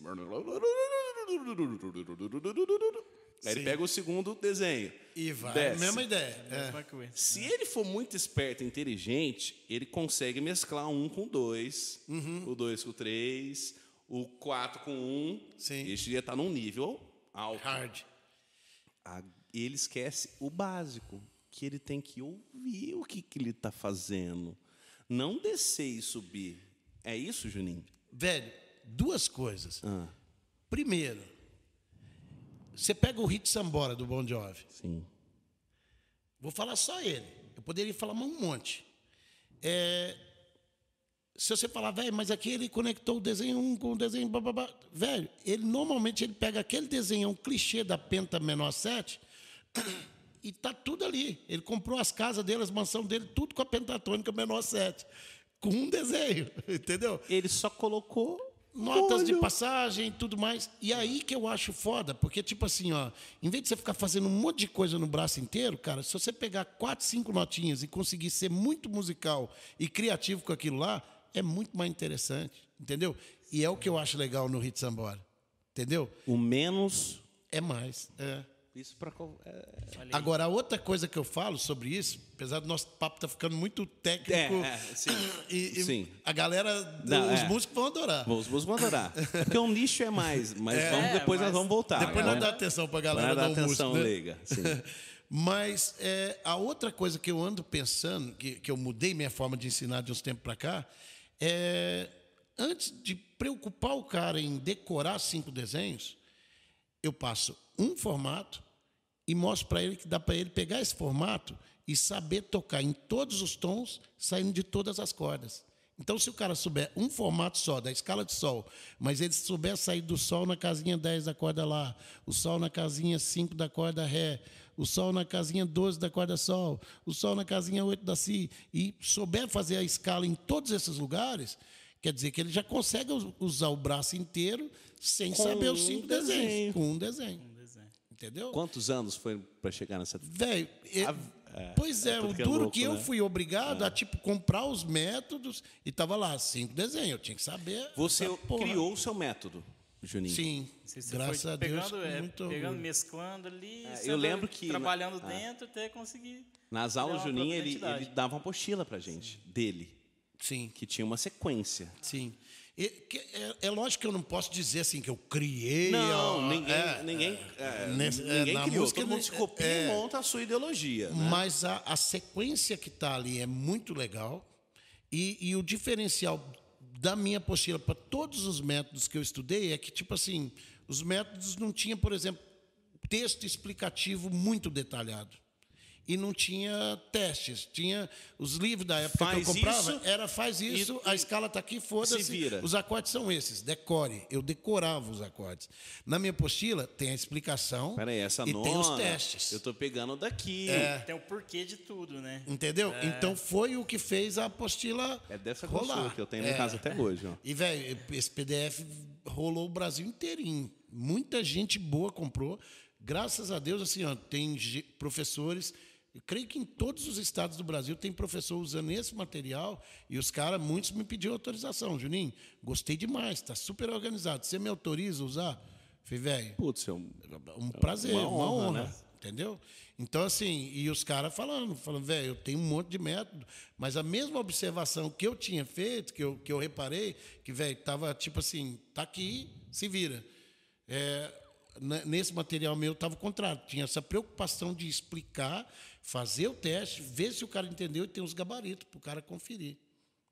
Aí ele pega o segundo desenho. E vai. Desce. Mesma ideia. É. Mesma coisa. Se ele for muito esperto e inteligente, ele consegue mesclar um com dois, o dois com três, o quatro com um. Sim. Isso já está num nível alto. Hard. Ele esquece o básico, que ele tem que ouvir o que, que ele está fazendo. Não descer e subir. É isso, Juninho? Velho, duas coisas. Ah, Primeiro, você pega o Hit Sambora do Bon Jovi. sim. Vou falar só ele. Eu poderia falar um monte. É, se você falar, velho, mas aqui ele conectou o desenho 1 com o desenho. Bababá. Velho, ele normalmente ele pega aquele desenho, um clichê da Penta menor 7, e tá tudo ali. Ele comprou as casas dele, as mansões dele, tudo com a pentatônica menor 7. Com um desenho, entendeu? Ele só colocou notas de molho. passagem e tudo mais. E aí que eu acho foda, porque, tipo assim, ó, em vez de você ficar fazendo um monte de coisa no braço inteiro, cara, se você pegar quatro, cinco notinhas e conseguir ser muito musical e criativo com aquilo lá, é muito mais interessante, entendeu? E é o que eu acho legal no Hit Sambora, entendeu? o menos. É mais. É. Isso para. É, Agora, a outra coisa que eu falo sobre isso, apesar do nosso papo tá ficando muito técnico, É, é, sim. e, e Sim. a galera, Não, os é. músicos vão adorar. Vamos, vamos adorar. É porque um nicho é mais, mas É, vamos, depois mas nós vamos voltar. Depois né? não dá atenção pra galera Vai dar atenção, né? liga. Sim. Mas é, a outra coisa que eu ando pensando, que, que eu mudei minha forma de ensinar de uns tempos para cá, é antes de preocupar o cara em decorar cinco desenhos, eu passo um formato e mostro para ele que dá para ele pegar esse formato e saber tocar em todos os tons, saindo de todas as cordas. Então, se o cara souber um formato só, da escala de sol, mas ele souber sair do sol na casinha 10 da corda lá, o sol na casinha 5 da corda ré, o sol na casinha 12 da corda sol, o sol na casinha 8 da si, e souber fazer a escala em todos esses lugares, quer dizer que ele já consegue us- usar o braço inteiro sem Com saber os um cinco desenho. desenhos, com um desenho. Entendeu? Quantos anos foi para chegar nessa. Velho, eu- é, pois é, é o é duro louco, que eu né? fui obrigado a tipo comprar os métodos e tava lá cinco desenhos, eu tinha que saber. Você criou o seu método, Juninho. Sim, Você, graças foi a Deus. pegando, é, muito pegando, mesclando ali, É, eu lembro que na- trabalhando é. dentro até conseguir. Nas aulas, Juninho, ele, ele dava uma apostila pra gente, dele, Sim, que tinha uma sequência. sim. É, é lógico que eu não posso dizer assim que eu criei. Não, ó, ninguém, é, ninguém, é, nesse- é, ninguém na criou. música, Todo mundo se copia é. e monta a sua ideologia. né? Mas a, a sequência que está ali é muito legal. E, e o diferencial da minha apostila para todos os métodos que eu estudei é que, tipo assim, os métodos não tinham, por exemplo, texto explicativo muito detalhado. E não tinha testes. Tinha os livros da época Faz que eu comprava, isso era faz isso, e- a escala está aqui, foda-se. se vira. Os acordes são esses, decore. Eu decorava os acordes. Na minha apostila tem a explicação Peraí, essa e nona, tem os testes. eu tô pegando daqui. Tem o porquê de tudo, né? Entendeu? Então foi o que fez a apostila É dessa rolar. que eu tenho em É. casa até hoje. Ó. E, velho, esse PDF rolou o Brasil inteirinho. Muita gente boa comprou. Graças a Deus, assim, ó, tem professores. Eu creio que em todos os estados do Brasil tem professor usando esse material e os caras, muitos me pediram autorização. Juninho, gostei demais, está super organizado. Você me autoriza a usar? Falei, velho, Putz, eu, um prazer, uma uma, honra, honra, né? entendeu? Então, assim, e os caras falando, falando, velho, eu tenho um monte de método, mas a mesma observação que eu tinha feito, que eu, que eu reparei, que, velho, tava tipo assim, tá aqui, se vira. É, nesse material meu estava o contrário, tinha essa preocupação de explicar, fazer o teste, ver se o cara entendeu e tem os gabaritos para o cara conferir.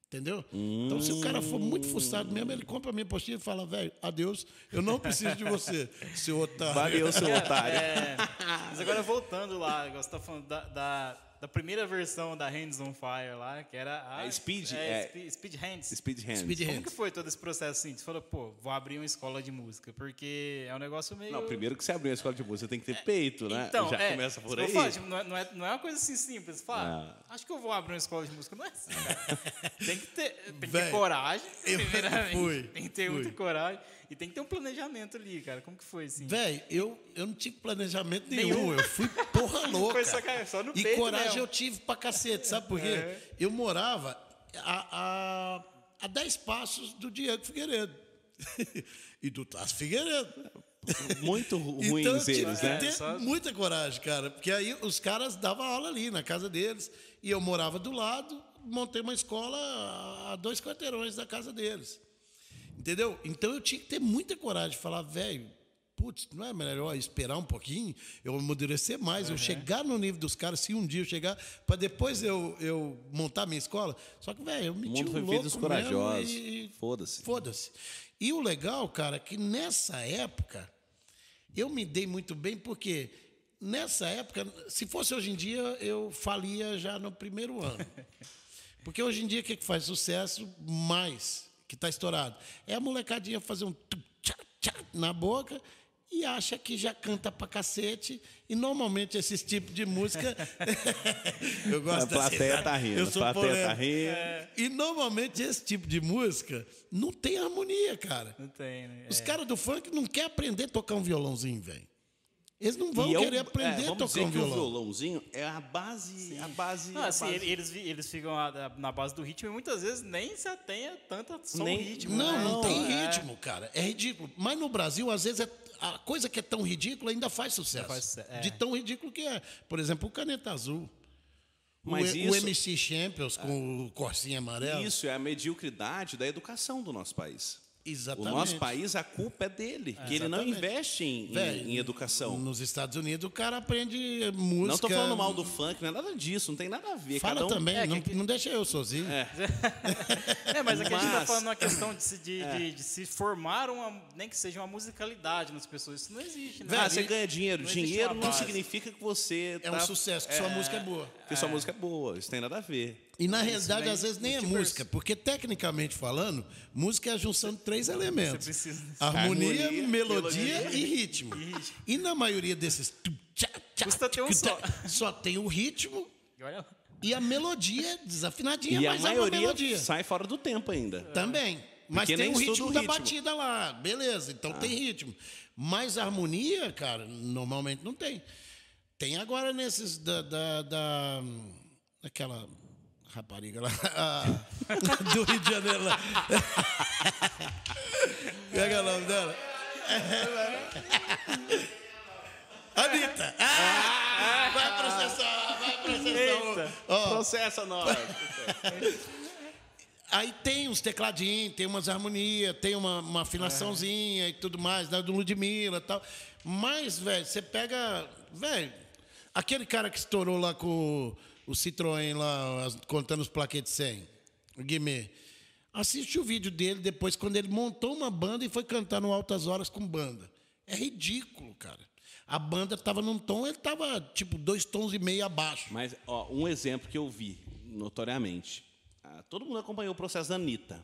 Entendeu? Então, se o cara for muito fuçado mesmo, ele compra a minha postinha e fala, velho, adeus, eu não preciso de você, seu otário. valeu, seu otário. É, mas agora voltando lá, você está falando da, da, da primeira versão da Hands on Fire lá, que era a É Speed, é, é. Speed, Speed Hands. Speed Hands. Speed Como Hands. que foi todo esse processo assim? Você falou, pô, vou abrir uma escola de música, porque é um negócio meio. Não, primeiro que você abriu a escola de música, você tem que ter peito, né? Então, Já é, começa por aí. falo, tipo, não, é, não, é, não é uma coisa assim simples. Você Fala, Ah. acho que eu vou abrir uma escola de música. Não é assim, tem que ter, tem que ter coragem, primeiramente. fui, tem que ter fui. muita coragem. E tem que ter um planejamento ali, cara. Como que foi, assim? Velho, eu, eu não tive planejamento nenhum. Nenhum. Eu fui porra louca. Foi só, cara, só no e peito coragem mesmo. eu tive pra cacete, sabe por quê? É. Eu morava a, a, a 10 passos do Diego Figueiredo. e do Tássio Figueiredo. Muito ruins então, eu tive eles, que né? ter muita coragem, cara. Porque aí os caras davam aula ali, na casa deles. E eu morava do lado, montei uma escola a dois quarteirões da casa deles. Entendeu? Então eu tinha que ter muita coragem de falar, velho, putz, não é melhor esperar um pouquinho, eu amadurecer mais, eu chegar no nível dos caras, se um dia eu chegar, para depois eu, eu montar minha escola. Só que, velho, eu O meti mundo um foi louco feito dos corajosos. e- Foda-se. Foda-se. E o legal, cara, é que nessa época eu me dei muito bem porque nessa época, se fosse hoje em dia, eu falia já no primeiro ano. Porque hoje em dia o que faz sucesso mais, que está estourado? É a molecadinha fazer um tchá, tchá na boca e acha que já canta pra cacete. E normalmente esses tipos de música. eu gosto A plateia dessa- tá rindo, Eu sou a plateia tá rindo. E normalmente esse tipo de música não tem harmonia, cara. Não tem, né? Os É. caras do funk não querem aprender a tocar um violãozinho, velho. Eles não vão E é querer é, aprender a vamos tocar dizer um que o violão. violãozinho é a base, a base, Não, a assim, base- ele- eles, eles ficam a- a- na base do ritmo e muitas vezes nem se atenha tanto só Nem- o ritmo. Não, né? não tem É. ritmo, cara. É ridículo. Mas no Brasil, às vezes, é- a coisa que é tão ridícula ainda faz sucesso. faz é. De tão ridículo que é. Por exemplo, o Caneta Azul. Mas o, isso- o MC Champions com o corsinho amarelo. Isso é a mediocridade da educação do nosso país. Exatamente. O nosso país, a culpa é dele, que ele não Exatamente. investe em, Velho, em educação. Nos Estados Unidos, o cara aprende música. Não estou falando mal do funk, não é nada disso, não tem nada a ver. Fala cada um, também, É, não, que- não deixa eu sozinho. É, mas aqui a gente tá Mas- falando uma questão de se, de, de- de se formar uma, nem que seja uma musicalidade nas pessoas. Isso não existe, né? Ah, você ganha dinheiro. não Dinheiro não significa que você É um tá- sucesso, que sua música é boa. que sua música é boa. Isso tem nada a ver. E na realidade, às vezes nem é música, porque tecnicamente falando, música é a junção de três elementos: Você precisa- harmonia, Harmonia, melodia, melodia. e ritmo. E na maioria desses. tum, tchá, tchá, Custa ter um só. Só tem o ritmo E e a melodia desafinadinha, E a mas é uma maioria melodia. sai fora do tempo ainda. Também. Mas Porque tem o ritmo o da ritmo. batida lá, beleza. Então tem ritmo. Mas harmonia, cara, normalmente não tem. Tem agora nesses da. da, da daquela rapariga lá. do Rio de Janeiro lá. Pega o nome dela. Anitta! Ah, vai processar, vai processar. o- Ó, Processa nós. Aí tem uns tecladinhos, tem umas harmonias, tem uma, uma afinaçãozinha e tudo mais, né, do Ludmilla e tal. Mas, velho, você pega. Velho, aquele cara que estourou lá com o, Citroën lá, contando os plaquetes 100, o Guimê. Assiste o vídeo dele depois, quando ele montou uma banda e foi cantar no Altas Horas com banda. É ridículo, cara. A banda tava num tom, ele tava tipo dois tons e meio abaixo. Mas, ó, um exemplo que eu vi, notoriamente. Ah, todo mundo acompanhou o processo da Anitta.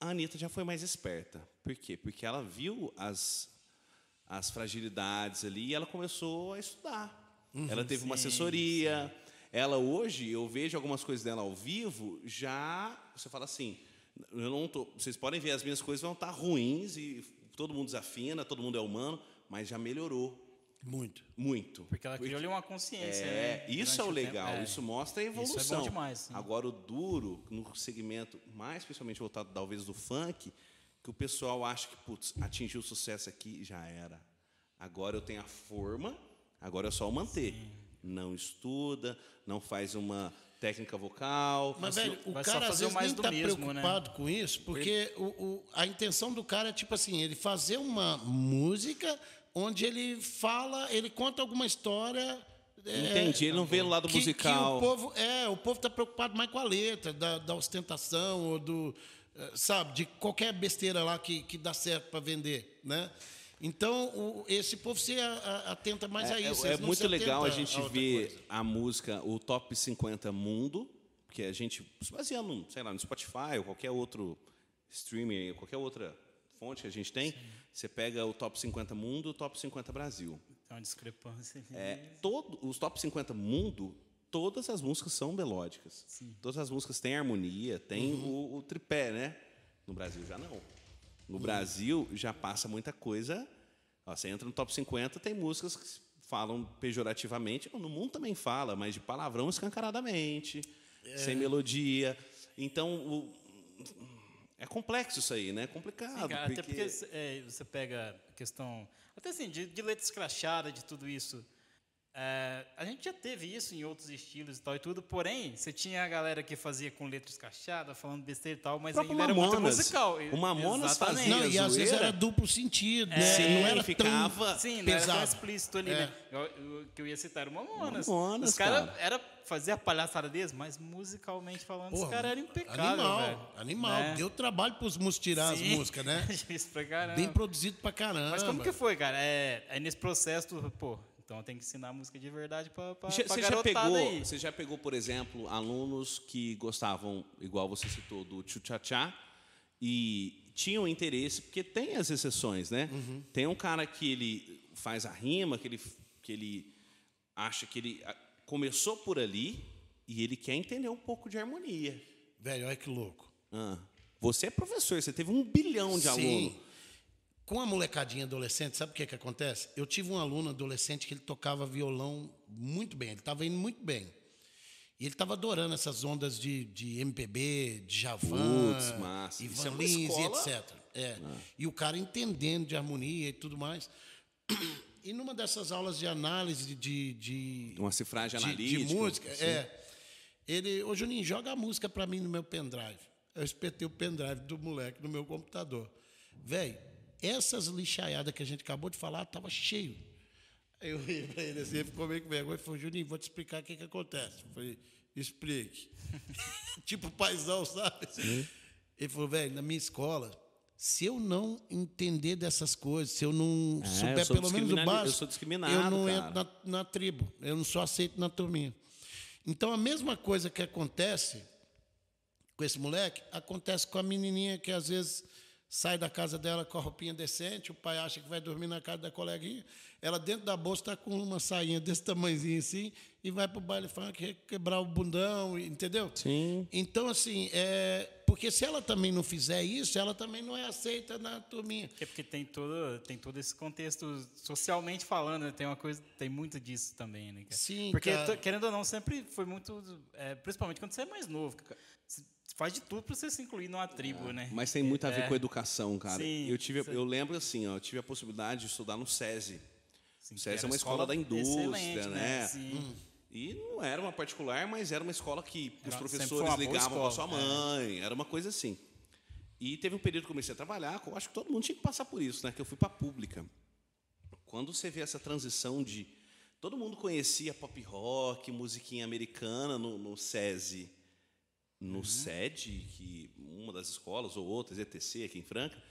A Anitta já foi mais esperta. Por quê? Porque ela viu as, as fragilidades ali e ela começou a estudar. Ela teve uma assessoria. Ela hoje, eu vejo algumas coisas dela ao vivo, já você fala assim, eu não tô, vocês podem ver as minhas coisas vão estar ruins e todo mundo desafina, todo mundo é humano, mas já melhorou Muito. muito. Porque ela criou ali uma consciência. É, né, isso é o tempo. legal, É. isso mostra a Isso é bom evolução. demais, sim. Agora, o duro, no segmento mais especialmente voltado talvez do funk, que o pessoal acha que, putz, atingiu o sucesso aqui, já era. Agora eu tenho a forma, agora é só o manter. Não estuda, não faz uma técnica vocal. Mas, velho, o cara às vezes mais nem tá mesmo, né? preocupado com isso, porque o, o- a intenção do cara é tipo assim, ele fazer uma música onde ele fala, ele conta alguma história. é, Entendi, ele não vê no lado que, musical. Que o povo, é, o povo está preocupado mais com a letra, da, da ostentação, ou do. eh, Sabe, de qualquer besteira lá que, que dá certo para vender, né? Então, o- esse povo se a- a- atenta mais É, a isso. é- é muito legal a gente outra ver coisa. a música, o top 50 mundo, que a gente, se baseando, sei lá, no Spotify ou qualquer outro streaming, qualquer outra fonte que a gente tem, você pega o top 50 mundo e o top 50 Brasil. Tem uma discrepância. É, todo, os top 50 mundo, todas as músicas são melódicas. Todas as músicas têm harmonia, tem o, o tripé, né? No Brasil já não. No Brasil já passa muita coisa. Ó, você entra no top 50, tem músicas que falam pejorativamente. No mundo também fala, mas de palavrão escancaradamente, sem melodia. Então, o- É complexo isso aí, né? É complicado. Sim, cara, porque... Até porque é, você pega a questão, até assim, de, de letra escrachada, de tudo isso. É, a gente já teve isso em outros estilos e tal e tudo, porém, você tinha a galera que fazia com letras escrachadas, falando besteira e tal, mas ainda era muito musical. O Mamonas Exatamente. fazia Não, e às vezes era duplo sentido, né? Sim, não era ficava- tão Sim, não era tão pesado. explícito ali, É. né? O que eu ia citar era o Mamonas. Mamonas, os caras cara. era fazer a palhaçada deles, mas musicalmente falando, os Porra, caras eram impecáveis, Animal, velho. animal. Né? Deu trabalho pros músicos tirar Sim. as músicas, né? Difícil pra caramba. Bem produzido pra caramba. Mas como que foi, cara? É, aí nesse processo, pô, então tem que ensinar música de verdade pra Você já, pegou, aí. você já pegou, por exemplo, alunos que gostavam, igual você citou, do tchutchá e tinham interesse, porque tem as exceções, né? Uhum. Tem um cara que ele faz a rima, que ele, que ele acha que ele ah, começou por ali e ele quer entender um pouco de harmonia. Velho, olha que louco. Ah, Você é professor, você teve um bilhão de Sim. alunos. Com a molecadinha adolescente, sabe o que, que acontece? Eu tive um aluno adolescente que ele tocava violão muito bem, ele estava indo muito bem. E ele estava adorando essas ondas de, de MPB, de Javan, Putz, é Ivan uma Lins e etc. É. E o cara entendendo de harmonia e tudo mais. E numa dessas aulas de análise de, de, Uma cifragem de, analítica. de música, sim. é. Ele, ô Juninho, joga a música para mim no meu pendrive. Eu espetei o pendrive do moleque no meu computador. Velho, essas lixaiadas que a gente acabou de falar, tava cheio. Aí eu ri pra ele assim, ele ficou meio com vergonha. Ele falou, Juninho, vou te explicar o que, que acontece. Eu falei, explique. tipo paizão, sabe? Ele falou, velho, na minha escola, se eu não entender dessas coisas, se eu não É, souber eu pelo menos o eu básico, discriminado, eu não cara. entro na, na tribo, eu não sou aceito na turminha. Então, a mesma coisa que acontece com esse moleque, acontece com a menininha que às vezes sai da casa dela com a roupinha decente, o pai acha que vai dormir na casa da coleguinha, ela dentro da bolsa está com uma sainha desse tamanhozinho assim e vai para o baile funk quebrar o bundão, entendeu? Sim. Então, assim, é, porque se ela também não fizer isso, ela também não é aceita na turminha. É porque tem todo, tem todo esse contexto socialmente falando, né? tem uma coisa, tem muito disso também, né? cara? Sim, Porque cara. querendo ou não, sempre foi muito, é, principalmente quando você é mais novo, cara, faz de tudo para você se incluir numa tribo, né? Mas tem muito a ver É. com educação, cara. Sim, eu, tive, sim. eu lembro assim, ó, eu tive a possibilidade de estudar no SESI. Sim, o SESI era é uma escola, da indústria, excelente, né? Sim. E não era uma particular, mas era uma escola que os Era- foi professores ligavam para escola, sua é. mãe, era uma coisa assim. E teve um período que eu comecei a trabalhar, eu acho que todo mundo tinha que passar por isso, né? Que eu fui para a pública. Quando você vê essa transição de todo mundo conhecia pop rock, musiquinha americana no, no SESI, no Uhum. SED, que uma das escolas ou outras, ETC aqui em Franca,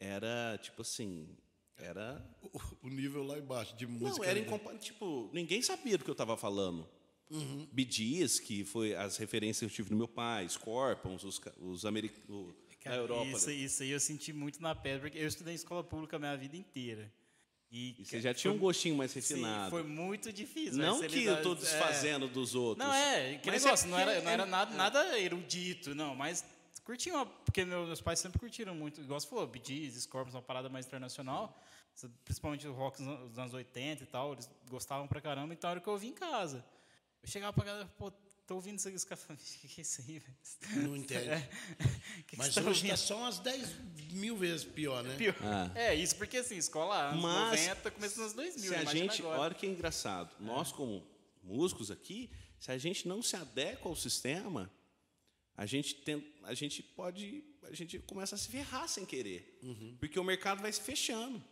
era tipo assim, era O, o nível lá embaixo de música. não, era né? incompa- tipo, ninguém sabia do que eu estava falando. Uhum. Gees, que foi as referências que eu tive no meu pai, Scorpions, os, os americanos Europa. Isso, né? isso aí eu senti muito na pele, porque eu estudei em escola pública a minha vida inteira. E, E você já tinha um foi- gostinho mais Sim, refinado. foi muito difícil. não velho, que eu estou é. desfazendo dos outros. Não, é, que Mas negócio, é não era, porque não era é- nada, nada erudito, não, mas curtiam, porque meu- meus pais sempre curtiram muito, igual você falou, Bee Gees, Scorpions, uma parada mais internacional, principalmente o rock dos an- dos anos 80 e tal, eles gostavam pra caramba, então era o que eu ouvi em casa. Eu chegava pra galera, pô, tô ouvindo isso aqui, os caras falavam, o que, que é isso aí, velho? Não entende. O que que Mas tá hoje está só umas 10 mil vezes pior, né? Pior. É, isso porque assim, escola anos Mas, 90, começo dos anos 2000, Se a gente, agora. olha que é engraçado, nós como músicos aqui, se a gente não se adequa ao sistema, a gente, tem, a gente pode, a gente começa a se ferrar sem querer, Uhum. porque o mercado vai se fechando.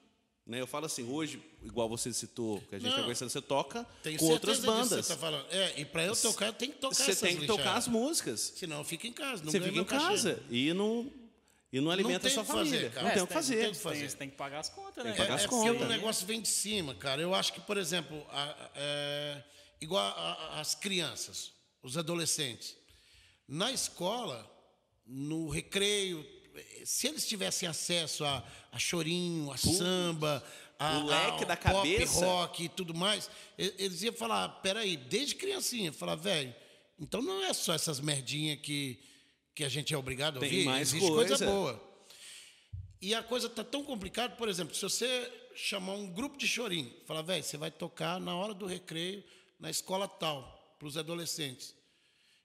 Né? Eu falo assim, hoje, igual você citou, que a gente está Não. conversando, você toca Tenho com outras certeza disso que bandas. Você tá falando. É, e para eu tocar, eu tenho que tocar Você essas tem que tocar as músicas. Senão eu fico em casa. Não Você fica em cachê. casa e não, e não alimenta a tem sua fazer, família. cara. não É, tem que fazer. tem o que Tem, fazer. você tem que pagar as contas, Tem né? que pagar É, as é porque o negócio vem de cima, cara. Eu acho que, por exemplo, a- a- é, igual a- a- as crianças, os adolescentes. Na escola, no recreio, se eles tivessem acesso a, a chorinho, a samba, a, o leque a- da pop cabeça. rock e tudo mais, eles iam falar, peraí, desde criancinha, falar, velho, então não é só essas merdinhas que, que a gente é obrigado a Tem ouvir, mais existe coisa. coisa boa. E a coisa tá tão complicada, por exemplo, se você chamar um grupo de chorinho, falar, velho, você vai tocar na hora do recreio na escola tal, para os adolescentes.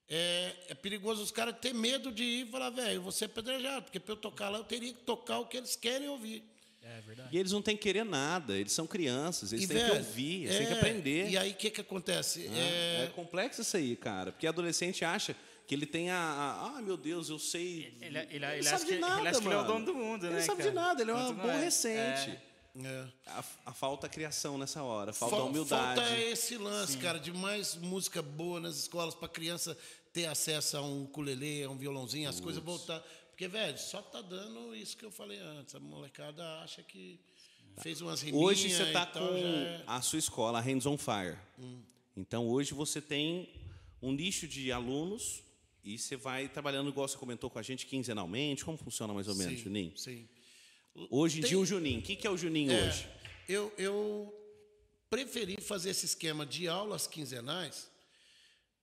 É, é perigoso os caras ter medo de ir e falar, velho, eu vou ser apedrejado, porque para eu tocar lá eu teria que tocar o que eles querem ouvir. É verdade. E eles não têm que querer nada, eles são crianças, eles E, têm que velho, ouvir, eles é, têm que aprender. E aí o que, que acontece? É, É, complexo isso aí, cara. Porque adolescente acha que ele tem a. a ah, meu Deus, eu sei. Ele, ele, ele, Ele sabe que, de nada, ele acha que ele é o mano. dono do mundo, Ele né? não sabe cara? de nada, ele é um mais- aborrecente. É. é. A, a falta a criação nessa hora, falta Fal- humildade. Falta esse lance, cara, de mais música boa nas escolas para criança ter acesso a um ukulele, a um violãozinho, as coisas voltar. Porque, velho, só tá dando isso que eu falei antes. A molecada acha que fez umas riminhas Hoje você está tal, com é- a sua escola, a Hands on Fire. Então hoje você tem um nicho de alunos e você vai trabalhando, igual você comentou com a gente, quinzenalmente. Como funciona mais ou menos, Sim, Juninho? Sim. Hoje em Tem- dia o Juninho. O que, que é o Juninho É, hoje? eu, eu preferi fazer esse esquema de aulas quinzenais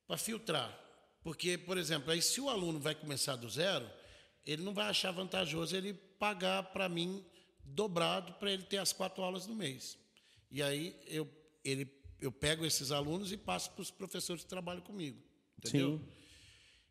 para filtrar. Porque, por exemplo, aí se o aluno vai começar do zero, ele não vai achar vantajoso ele pagar para mim dobrado para ele ter as quatro aulas no mês. E aí eu, ele, eu pego esses alunos e passo para os professores que trabalham comigo. Entendeu? Sim.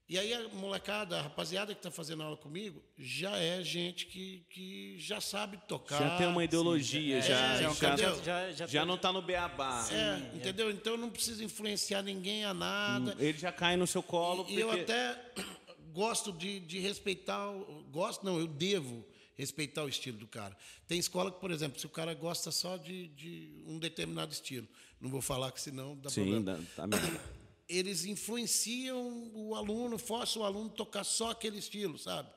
E aí a molecada, a rapaziada que está fazendo aula comigo, já é gente que, que já sabe tocar. Já tem uma ideologia, já, já é já, cara- já, já- já tá- não está no beabá. É, entendeu? Então eu não preciso influenciar ninguém a nada. Ele já cai no seu colo. E eu porque- até gosto de, de respeitar, gosto não, eu devo respeitar o estilo do cara. Tem escola que, por exemplo, se o cara gosta só de, de um determinado estilo, não vou falar que senão dá Sim, problema. dá- tá mesmo. Eles influenciam o aluno, forçam o aluno a tocar só aquele estilo, sabe?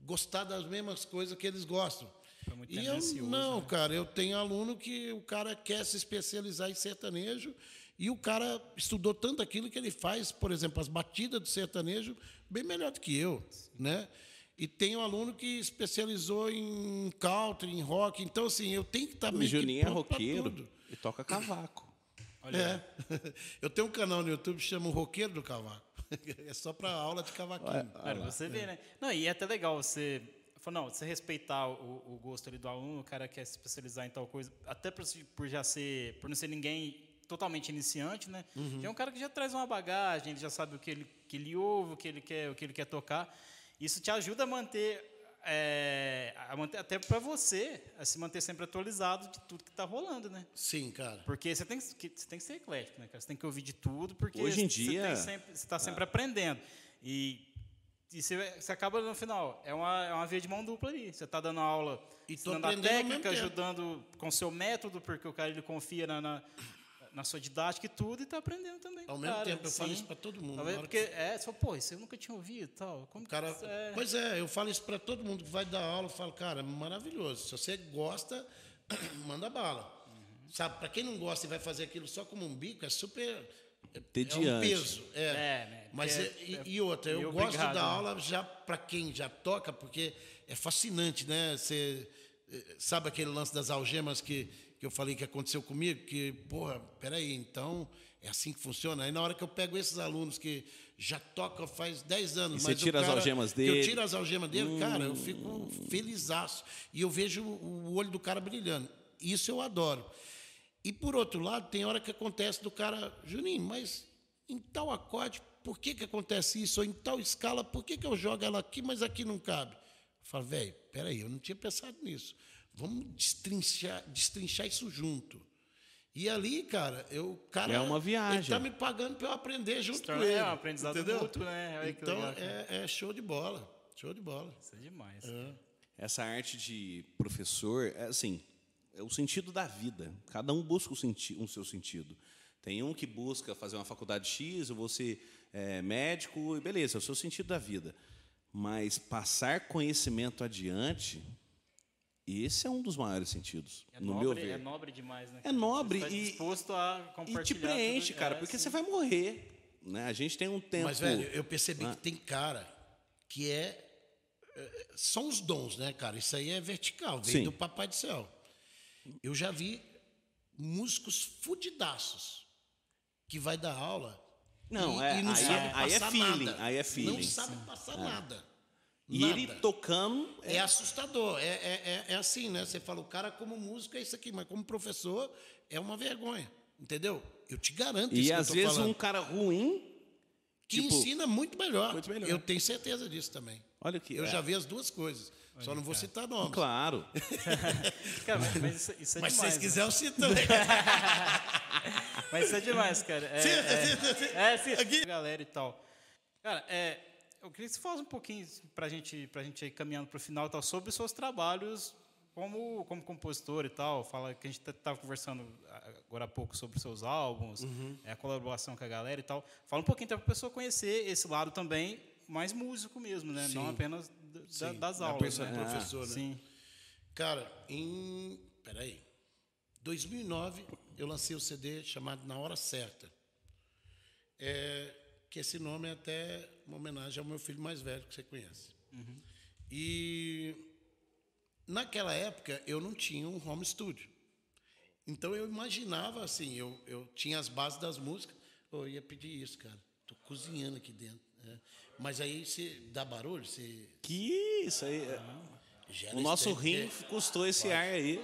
Gostar das mesmas coisas que eles gostam. Foi muito E eu não, né? cara, eu tenho aluno que o cara quer se especializar em sertanejo e o cara estudou tanto aquilo que ele faz, por exemplo, as batidas do sertanejo bem melhor do que eu, né? E tem um aluno que especializou em country, em rock, então assim, eu tenho que estar O meio que Juninho é roqueiro e toca cavaco. Olha, É. Eu tenho um canal no YouTube que chama o Roqueiro do Cavaco. É só para aula de cavaquinho. Cara, você vê, né? Não, e é até legal você. Não, você respeitar o, o gosto ali do aluno, o cara quer se especializar em tal coisa, até por, por já ser, por não ser ninguém totalmente iniciante, né? Já é um cara que já traz uma bagagem, ele já sabe o que ele, que ele ouve, o que ele quer, o que ele quer tocar. Isso te ajuda a manter, é, a manter até para você, a se manter sempre atualizado de tudo que está rolando, né? Sim, cara. Porque você tem, que, você tem que ser eclético, né, cara? Você tem que ouvir de tudo, porque Hoje em você dia- você está sempre aprendendo. E, e você, você acaba, no final, é uma, é uma via de mão dupla ali. Você está dando aula, E ensinando a técnica, ajudando com o seu método, porque o cara ele confia na, na, na sua didática e tudo, e está aprendendo também. Ao mesmo cara, tempo, eu falo sim. isso para todo mundo. Talvez hora porque, que- é, você fala, pô, isso eu nunca tinha ouvido e tal. Como O cara, é, Pois é, eu falo isso para todo mundo que vai dar aula. Eu falo, cara, maravilhoso. Se você gosta, manda bala. Sabe, para quem não gosta e vai fazer aquilo só como um bico, é super. É um Tediante. peso. É. É, né? Mas é- é- e, e outra, eu meio gosto obrigado, da né? aula já para quem já toca, porque é fascinante, né? Você eh, sabe aquele lance das algemas que, que eu falei que aconteceu comigo? Que, porra, peraí, então é assim que funciona. Aí na hora que eu pego esses alunos que já tocam faz 10 anos, E você mas o tira as cara- algemas que Eu dele. tiro as algemas dele, cara, eu fico felizaço. E eu vejo o olho do cara brilhando. Isso eu adoro. E por outro lado, tem hora que acontece do cara, Juninho, mas em tal acorde, por que, que acontece isso? Ou em tal escala, por que, que eu jogo ela aqui, mas aqui não cabe? Eu falo, velho, peraí, eu não tinha pensado nisso. Vamos destrinchar, destrinchar isso junto. E ali, cara, eu, cara, É uma viagem. Ele tá me pagando para eu aprender junto com ele. é um aprendizado entendeu? mútuo, né? Então legal, é, é show de bola, show de bola. Isso é demais. Essa arte de professor, é assim, é o sentido da vida. Cada um busca o, senti o seu sentido. Tem um que busca fazer uma faculdade X, eu vou ser é, médico, e beleza, é o seu sentido da vida. Mas passar conhecimento adiante, esse é um dos maiores sentidos, É no nobre, meu ver. é nobre demais, né? É nobre Você tá e- disposto a E compartilhar. te preenche, cara, é, porque sim. você vai morrer. Né? A gente tem um tempo. Mas, velho, eu percebi Ah. que tem cara que é, é, São os dons, né, cara? Isso aí é vertical, vem Sim. do Papai do Céu. Eu já vi músicos fudidaços que vai dar aula. Não, e, é- e não aí sabe é- aí é feeling, nada. aí é feeling. Não sabe passar nada. E Nada. ele tocando. É assustador. É, é, é, é assim, né? Você fala, o cara como músico é isso aqui, mas como professor é uma vergonha. Entendeu? Eu te garanto isso E que eu às tô vezes falando. um cara ruim Que Tipo, ensina muito melhor. muito melhor. Eu tenho certeza disso também. Olha o que. Eu é, já vi as duas coisas. Só não vou citar nomes. Claro. Cara, mas, isso, isso é Mas se demais. vocês né? quiserem, eu cito também. Mas isso é demais, cara. É, Sim, é, sim, sim. é, sim. Aqui. Galera e tal. Cara, é, eu queria que você falasse um pouquinho pra gente, pra gente ir caminhando pro final e tal, sobre os seus trabalhos como, como compositor e tal. Fala que a gente estava conversando agora há pouco sobre os seus álbuns, Uhum. é, a colaboração com a galera e tal. Fala um pouquinho para a pessoa conhecer esse lado também, mais músico mesmo, né? Não apenas da- das da aulas. né? do professor, né? Sim. Cara, em. Peraí. 2009, eu lancei o CD chamado Na Hora Certa. É, que esse nome é até uma homenagem ao meu filho mais velho, que você conhece. E naquela época eu não tinha um home studio. Então eu imaginava assim, eu, eu tinha as bases das músicas, eu ia pedir isso, cara. Tô cozinhando aqui dentro. né? Mas aí você dá barulho, você Que isso aí. é- gera O nosso rim custou esse ar aí.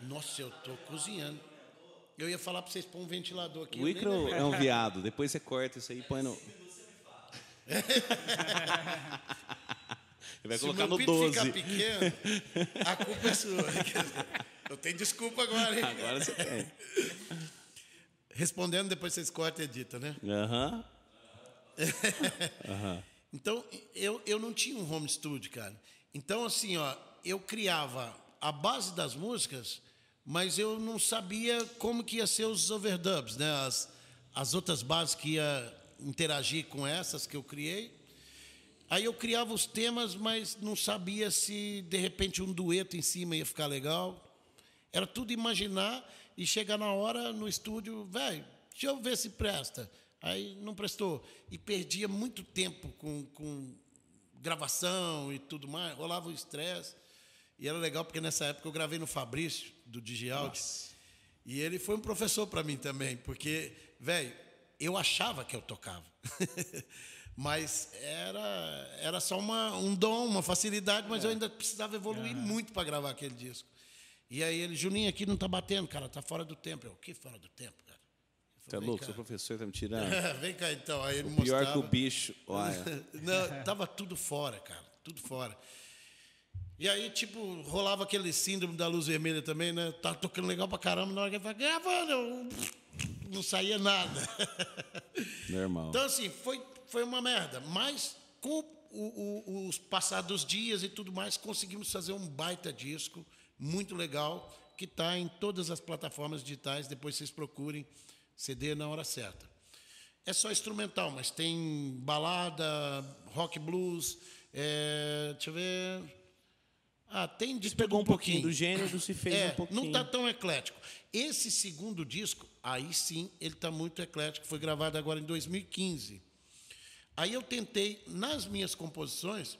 Nossa, eu tô cozinhando. Eu ia falar pra vocês pôr um ventilador aqui. O lembrei. é um viado. Depois você corta isso aí e põe no. Ele vai Se colocar no pinto 12. ficar pequeno, a culpa é sua. Eu tenho desculpa agora, hein? Agora você tem. Respondendo, depois vocês cortam e editam, né? Aham. Então, eu, eu não tinha um home studio, cara. Então, assim, ó, eu criava a base das músicas, mas eu não sabia como que ia ser os overdubs, né? As, as outras bases que ia interagir com essas que eu criei. Aí eu criava os temas, mas não sabia se, de repente, um dueto em cima ia ficar legal. Era tudo imaginar e chegar na hora no estúdio, velho, deixa eu ver se presta. Aí não prestou. E perdia muito tempo com, com gravação e tudo mais, rolava o estresse. E era legal porque nessa época eu gravei no Fabrício, do Digiaud. E ele foi um professor para mim também, porque, velho, eu achava que eu tocava. mas era, era só uma, um dom, uma facilidade, mas eu ainda precisava evoluir muito para gravar aquele disco. E aí ele, Juninho, aqui não tá batendo, cara, tá fora do tempo. Eu, o que fora do tempo, cara? É falei, louco? "Vem Seu cá." professor tá me tirando. Vem cá então. Aí ele Pior mostrava. que o bicho. Olha. Não, tava tudo fora, cara. Tudo fora. E aí, tipo, rolava aquele síndrome da luz vermelha também, né? Tava tocando legal pra caramba, na hora que ele falava, gravando, eu- não saía nada. Normal. Então, assim, foi, foi uma merda. Mas, com o, o, os passados dos dias e tudo mais, conseguimos fazer um baita disco, muito legal, que está em todas as plataformas digitais. Depois vocês procurem CD na hora certa. É só instrumental, mas tem balada, rock blues, é, deixa eu ver. Ah, tem de pegou um pouquinho do gênero, se fez é, um pouquinho. não está tão eclético. Esse segundo disco, aí sim, ele está muito eclético. Foi gravado agora em 2015. Aí eu tentei, nas minhas composições,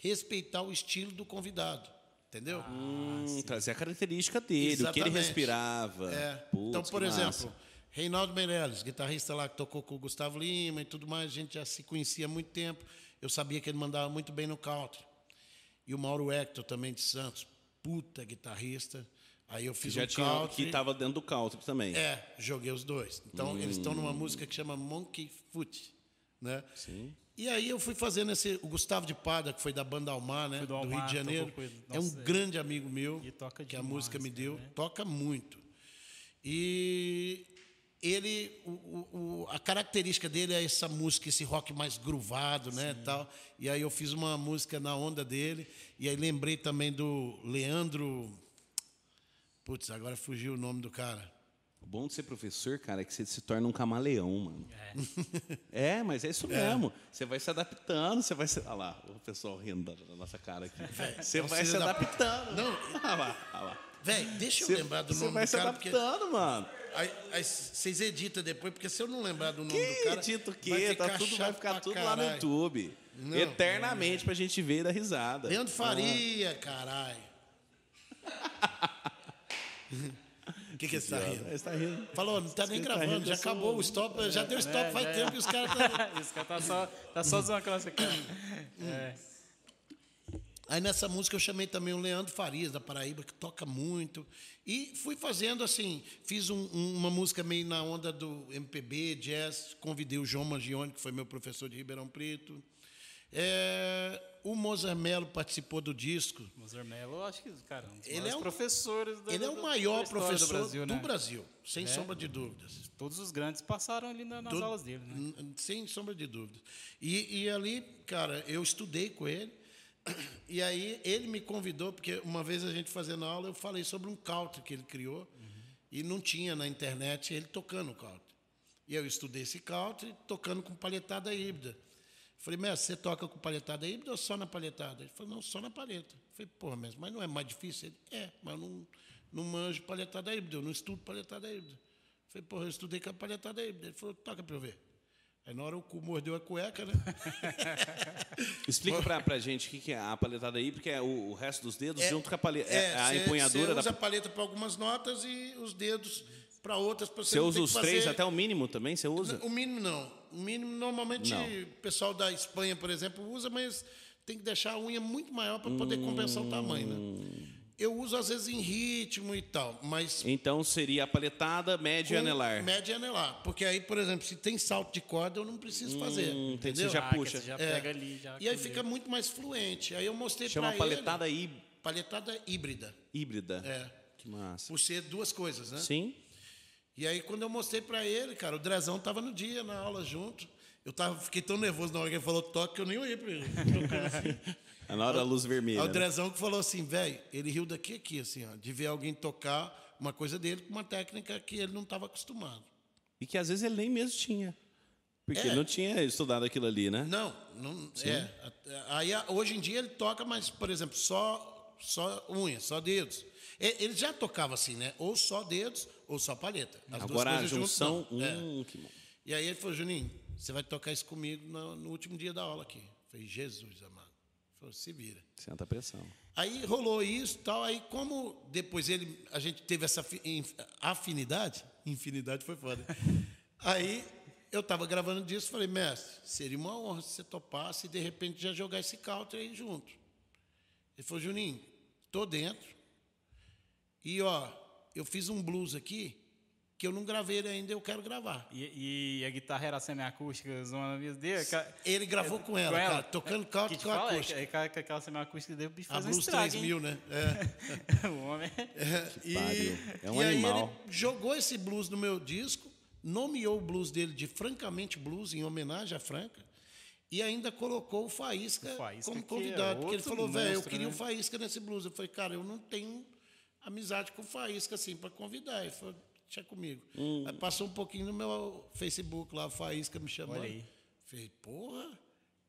respeitar o estilo do convidado. Entendeu? Hum, trazer a característica dele, o que ele Exatamente. respirava. É. Putz, então, por massa. exemplo, Reinaldo Meirelles, guitarrista lá que tocou com o Gustavo Lima e tudo mais, a gente já se conhecia há muito tempo. Eu sabia que ele mandava muito bem no country. E o Mauro Hector também de Santos, puta guitarrista. Aí eu Que fiz já um tinha, country. que estava dentro do country também. É, joguei os dois. Então, eles estão numa música que chama Monkey Foot, né? Sim. E aí eu fui fazendo esse... O Gustavo de Pada, que foi da banda Almar, né? Do do, Rio de Janeiro. ele. é um Nossa, é. grande amigo meu. E toca Que a demais música me deu. também. Toca muito. E ele... O, o- a característica dele é essa música, esse rock mais groovado, né? Tal. E aí eu fiz uma música na onda dele. E aí lembrei também do Leandro... Putz, agora fugiu o nome do cara. O bom de ser professor, cara, é que você se torna um camaleão, mano. É, mas é isso mesmo. Você vai se adaptando, você vai se. Olha lá, o pessoal rindo da, nossa cara aqui. Você é vai se da- adaptando. Não. Olha lá, olha lá. Véi, deixa eu Você- lembrar do Você nome vai do se cara. porque- adaptando, mano. Aí, aí vocês editam depois, porque se eu não lembrar do nome do Que cara. dito vai que? Tá ficar tudo, vai ficar tudo lá no. YouTube. Não. Eternamente pra gente ver e dar risada. Leandro Faria, caralho. O que, que você tá rindo? Você tá rindo. Falou, não tá nem tá gravando, rindo, já sou- acabou o stop, já deu stop É, faz é. tempo e os caras estão. Esse cara tá só, tá só zoando com a nossa cara. É. Aí nessa música eu chamei também o Leandro Farias, da Paraíba, que toca muito. E fui fazendo assim, fiz um- um- uma música meio na onda do MPB, jazz, convidei o João Mangione, que foi meu professor de Ribeirão Preto. É, o Mozart Mello participou do disco. Mozart Mello, eu acho que, cara, um dos Ele é um- professores da, Ele é o maior professor do Brasil, né? Brasil, sem É. sombra de dúvidas. Todos os grandes passaram ali na- nas Todo- aulas dele, né? Sem sombra de dúvida. E, e ali, cara, eu estudei com ele. E aí ele me convidou, porque uma vez a gente fazendo aula, eu falei sobre um country que ele criou. E não tinha na internet ele tocando country. E eu estudei esse country tocando com palhetada híbrida. Falei, mestre, você toca com palhetada híbrida ou só na palhetada? Ele falou, não, só na palheta. Falei, porra, mestre, mas não é mais difícil? Ele, é, mas eu não, não manjo palhetada híbrida, eu não estudo palhetada híbrida. Falei, porra, eu estudei com a palhetada híbrida. Ele falou, toca pra eu ver. Aí na hora o cu mordeu a cueca, né? Explica pra, pra gente o que, que é a paletada aí, porque é o, o resto dos dedos É, junto com a paleta. É, a cê- empunhadura cê da. usa a paleta para algumas notas e os dedos para outras. pra Você usa os que três fazer- até o mínimo também? Você usa? O mínimo não. O mínimo normalmente Não. o pessoal da Espanha, por exemplo, usa, mas tem que deixar a unha muito maior para poder compensar o tamanho, né? Eu uso às vezes em ritmo e tal, mas Então seria a paletada, média e anelar. média e anelar, porque aí, por exemplo, se tem salto de corda, eu não preciso fazer, Hum, entendeu? você já Ah, puxa. você já É. pega ali, já E aí fica ele. muito mais fluente. Aí eu mostrei Chama para paletada ele, hí- paletada híbrida, híbrida. é, Que massa. por ser duas coisas, né? Sim. E aí, quando eu mostrei pra ele, cara, o Drezão tava no dia, na aula junto. Eu tava, fiquei tão nervoso na hora que ele falou toque que eu nem olhei pra ele. Assim. É na hora da luz Aí vermelha. o né? Drezão que falou assim, velho, ele riu daqui aqui, assim, ó, de ver alguém tocar uma coisa dele com uma técnica que ele não estava acostumado. E que às vezes ele nem mesmo tinha. Porque É. ele não tinha estudado aquilo ali, né? Não, não é. Aí hoje em dia ele toca, mas, por exemplo, só, só unha, só dedos. Ele já tocava assim, né? Ou só dedos, ou só palheta. As duas Agora a coisas juntas, junção. não. É. hum, que bom. E aí ele falou, Juninho, você vai tocar isso comigo no, no último dia da aula aqui. Eu falei, Jesus amado. Ele falou, se vira. Senta a pressão. Aí rolou isso tal. Aí, como depois ele, a gente teve essa afinidade, infinidade foi foda. Aí eu estava gravando disso falei, mestre, seria uma honra se você topasse e de repente já jogar esse counter aí junto. Ele falou, Juninho, tô dentro. E ó, eu fiz um blues aqui que eu não gravei ele ainda, eu quero gravar. E, e a guitarra era semiacústica, zona dele. Ele gravou com ela, cara, tocando Que counter te com fala, é, acústica. que- é, que aquela semiacústica deve A fazer um Blues estrago, 3000, hein? né? É. o homem... E, pariu. É um e aí animal. ele jogou esse blues no meu disco, nomeou o blues dele de Francamente Blues, em homenagem a Franca, e ainda colocou o Faísca, O Faísca, como é convidado. porque ele falou, velho, eu queria né? o Faísca nesse blues. Eu falei, cara, eu não tenho amizade com o Faísca assim para convidar. Ele falou, deixa comigo. Hum. Aí passou um pouquinho no meu Facebook lá, o Faísca me chamando. Olha aí. Falei, porra,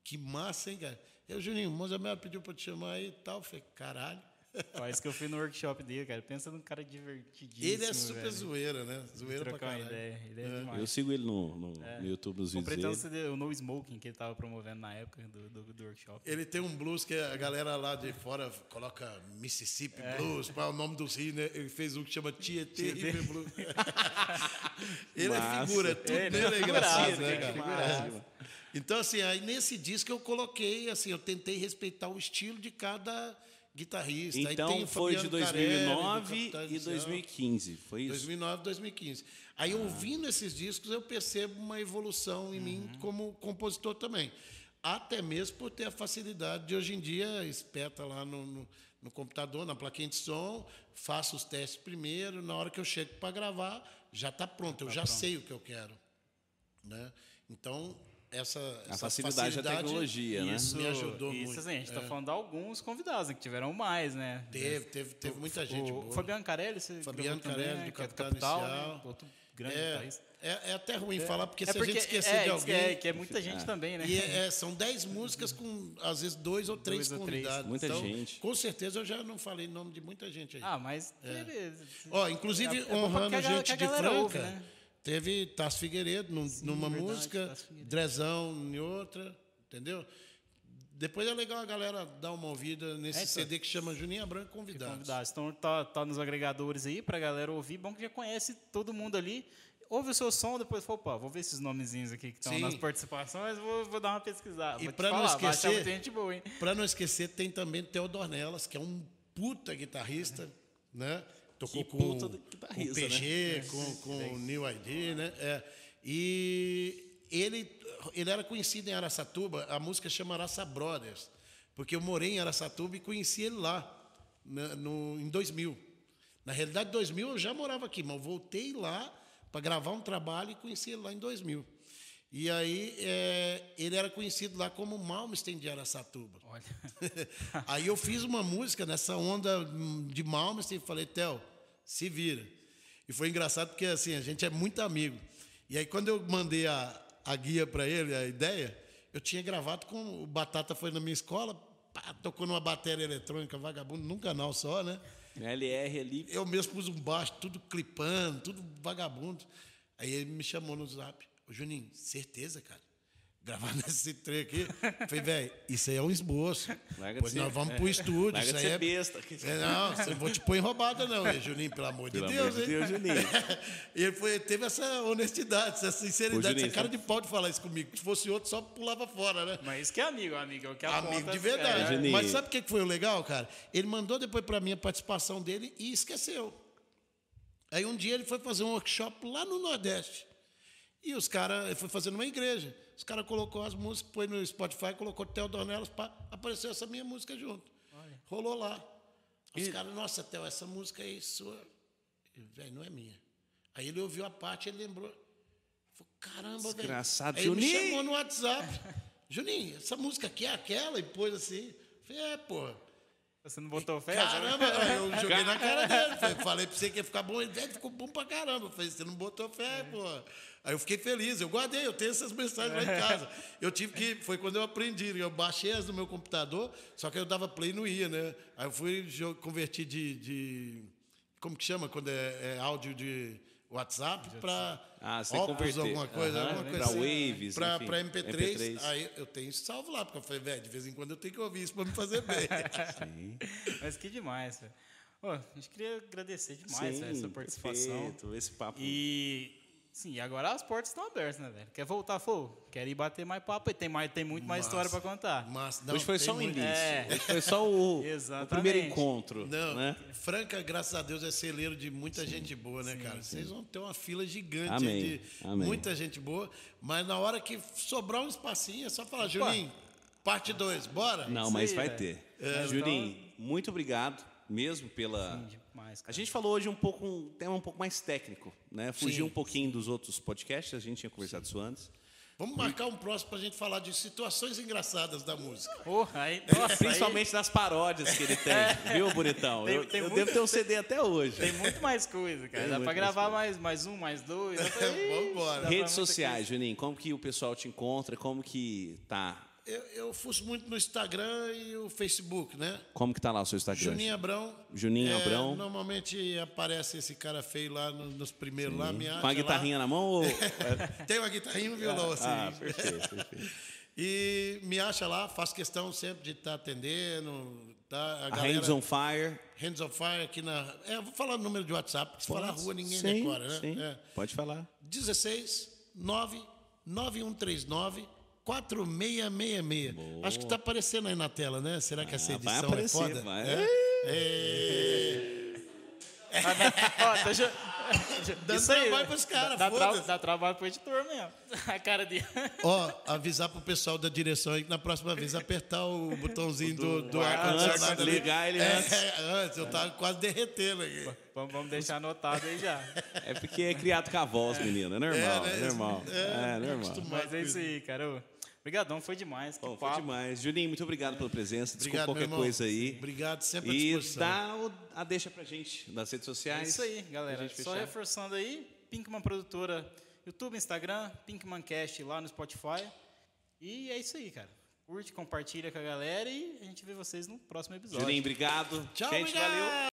que massa, hein, cara? Eu, Juninho, o Mozamel pediu para te chamar aí e tal. Falei, caralho. Faz que eu fui no workshop dele, cara. Pensa num cara divertidíssimo. Ele é super velho. zoeira, né? Zoeira pra Trocar uma caralho. ideia. Ele é, demais. Eu sigo ele no, no, no YouTube, nos vídeos Comprei até um dele. CD, o No Smoking, que ele tava promovendo na época do, do, do workshop. Ele tem um blues que a galera lá de fora coloca Mississippi É. Blues, qual é o nome dos rios, né? Ele fez um que chama Tietê River Blues. ele é Massa. figura, tudo Ele é dele é engraçado, né, cara, figuraça. Então, assim, aí nesse disco eu coloquei, assim, eu tentei respeitar o estilo de cada guitarrista. Então foi de Fabiano Carelli, do 2009 Capitão e Inicial. 2015. Foi isso? 2009, 2015. Aí, ouvindo esses discos, eu percebo uma evolução em mim como compositor também. Até mesmo por ter a facilidade de, hoje em dia, espeta lá no, no, no computador, na plaquinha de som, faço os testes primeiro, na hora que eu chego para gravar, já está pronto, eu já sei o que eu quero. Né? Então, essa, essa facilidade da tecnologia, né? Isso me ajudou isso, muito. assim, a gente tá É. falando de alguns convidados, né, que tiveram mais, né? Teve, teve, teve muita gente o boa. Fabiano Carelli, você Fabiano gravou também, Carelli, né, do é Capital Capital, Inicial. né? Outro grande É, é, é até ruim falar, porque É se a gente esquecer é, de alguém... que é, que é muita gente também, né? E é- é, são dez músicas com, às vezes, dois ou três Dois ou três. convidados. Muita Então, gente. Com certeza eu já não falei nome de muita gente aí. Ah, mas beleza. É. Ó, inclusive, É- é honrando porque gente de Franca, ouve, né? Teve Tasso Figueiredo num- numa verdade, música. Drezão em outra, entendeu? Depois é legal a galera dar uma ouvida nesse É, então. CD que chama Juninho Branco Convidados. convidados. Então tá, tá nos agregadores aí pra galera ouvir. Bom que já conhece todo mundo ali. ouve o seu som, depois fala, opa, vou ver esses nomezinhos aqui que estão Sim. nas participações, vou, vou dar uma pesquisada. E pra não esquecer- gente boa, hein? Para não esquecer, tem também Theodor Nelas, que é um puta guitarrista, né? Tocou com, com PG, com, com o New ID, né? É. E ele, ele era conhecido em Araçatuba, a música chama Araça Brothers, porque eu morei em Araçatuba e conheci ele lá, na- no, em 2000. Na realidade, em 2000 eu já morava aqui, mas voltei lá para gravar um trabalho e conheci ele lá em 2000. E aí é, ele era conhecido lá como Malmsteen de Araçatuba. Olha. Aí eu fiz uma música nessa onda hum, de Malmsteen e falei, Theo, se vira. E foi engraçado porque assim, a gente é muito amigo. E aí quando eu mandei a, a guia para ele, a ideia, eu tinha gravado com o Batata foi na minha escola, pá, tocou numa bateria eletrônica vagabundo num canal só, né? LR ali. Eu mesmo pus um baixo, tudo clipando, tudo vagabundo. Aí ele me chamou no zap. Ô, Juninho, certeza, cara? Gravar nesse trem aqui. Eu Falei, velho, isso aí é um esboço. Larga Pois ser- nós vamos pro estúdio. Larga Isso aí é... besta. É, não, você não vou te pôr em roubada, não, hein, Juninho, pelo amor de Pelo Deus. amor de hein? Deus, Juninho. E ele foi, teve essa honestidade, essa sinceridade, Ô, Juninho, essa cara de pau de falar isso comigo. Se fosse outro, só pulava fora, né? Mas isso que é amigo, amigo. É o que Amigo de verdade. É, Juninho. Mas sabe o que que foi o legal, cara? Ele mandou depois para mim a participação dele e esqueceu. Aí um dia ele foi fazer um workshop lá no Nordeste. E os caras, ele foi fazer numa igreja. Os caras colocou as músicas, põe no Spotify, colocou Theo Nelas, pá, apareceu essa minha música junto. Rolou lá. Os caras, nossa, Theo, essa música aí sua. Eu, Velho, não é minha. Aí ele ouviu a parte, ele lembrou. Falou, caramba, velho. Desgraçado, Aí ele me Juninho. chamou no WhatsApp. Juninho, essa música aqui é aquela? E pôs assim. Falei, é, pô. Você não botou fé? Caramba, eu joguei na cara dele. Falei, falei pra você que ia ficar bom. Ele ficou bom pra caramba. Eu Falei, você não botou fé, pô. Aí eu fiquei feliz. Eu guardei, eu tenho essas mensagens lá em casa. Eu tive que. Foi quando eu aprendi. né? Eu baixei as no meu computador, só que eu dava play e não ia, né? Aí eu fui convertir de. de- como que chama quando é, é áudio de WhatsApp para Ah, você converter. alguma coisa, Aham, alguma coisa assim. waves, pra MP3. MP3. Aí eu tenho isso salvo lá, porque eu falei, velho, de vez em quando eu tenho que ouvir isso para me fazer bem. Mas que demais, velho. Ô, a gente queria agradecer demais velho, essa participação. perfeito. Esse papo. E sim, agora as portas estão abertas, né, velho? Quer voltar, pô? Quer ir bater mais papo? E tem, mais, tem muito mais história pra contar. Mas, não, Hoje foi só o muito- início. É. Hoje foi só o, o primeiro encontro. Não, né? Franca, graças a Deus, é celeiro de muita gente boa, né, cara? Vocês vão ter uma fila gigante Amém, de amém. muita gente boa, mas na hora que sobrar um espacinho, é só falar, Juninho, parte 2, bora? Não, mas vai velho. ter. É, Juninho, muito obrigado mesmo pela. Demais, A cara. gente falou hoje um pouco um tema um pouco mais técnico, né? Fugiu Sim, um pouquinho dos outros podcasts, a gente tinha conversado isso antes. Vamos marcar um próximo pra gente falar de situações engraçadas da música. Aí, nossa, Principalmente nas paródias que ele tem, viu, bonitão? Tem- eu tem eu muito- devo ter um CD até hoje. aí tem muito mais coisa, cara. Tem Dá mais gravar mais, mais um, mais dois. pra- dá pra Redes sociais, Juninho, como que o pessoal te encontra? Como que tá? Eu, eu fuço muito no Instagram e o Facebook, né? Como que tá lá o seu Instagram? Juninho Abrão. Juninho É, Abrão. Normalmente aparece esse cara feio lá no- nos primeiros lá, me acha Com a lá. guitarrinha na mão ou... Tem uma guitarrinha e um violão, assim. Ah, perfeito, perfeito. E me acha lá, faço questão sempre de estar atendendo. Tá? A galera- Hands on Fire. Hands on Fire aqui na. É, eu vou falar o número de WhatsApp, porque se falar rua ninguém Sim, decora, né? sim. É. Pode falar. 16 9 9139 4666. Acho que está aparecendo aí na tela, né? Será que essa Ah, vai edição aparecer, é foda? vai. É? É. Ó, deixa, Dando isso aí, trabalho pros caras, dá, dá, dá trabalho pro editor mesmo. A cara dele. Ó, avisar pro pessoal da direção aí que na próxima vez apertar o botãozinho do, do ar-condicionado antes, ali. ligar ele é, antes. É, antes, eu tava quase derretendo aqui. Vamos, vamos deixar anotado aí já. É porque é criado com a voz, menino. É normal, É, é, né? normal. É, normal. Mas é isso aí, cara. Obrigadão, foi demais. Bom, foi demais. Juninho, muito obrigado pela presença. Desculpa Obrigado, qualquer coisa aí. Obrigado, sempre à E disposição. dá o- a deixa pra gente nas redes É sociais. isso aí, galera. Só fechar. reforçando aí, Pinkman Produtora, YouTube, Instagram, Pinkman Cast lá no Spotify. E é isso aí, cara. Curte, compartilha com a galera e a gente vê vocês no próximo episódio. Juninho, obrigado. Tchau, gente, obrigado. valeu.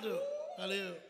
Obrigado. Valeu.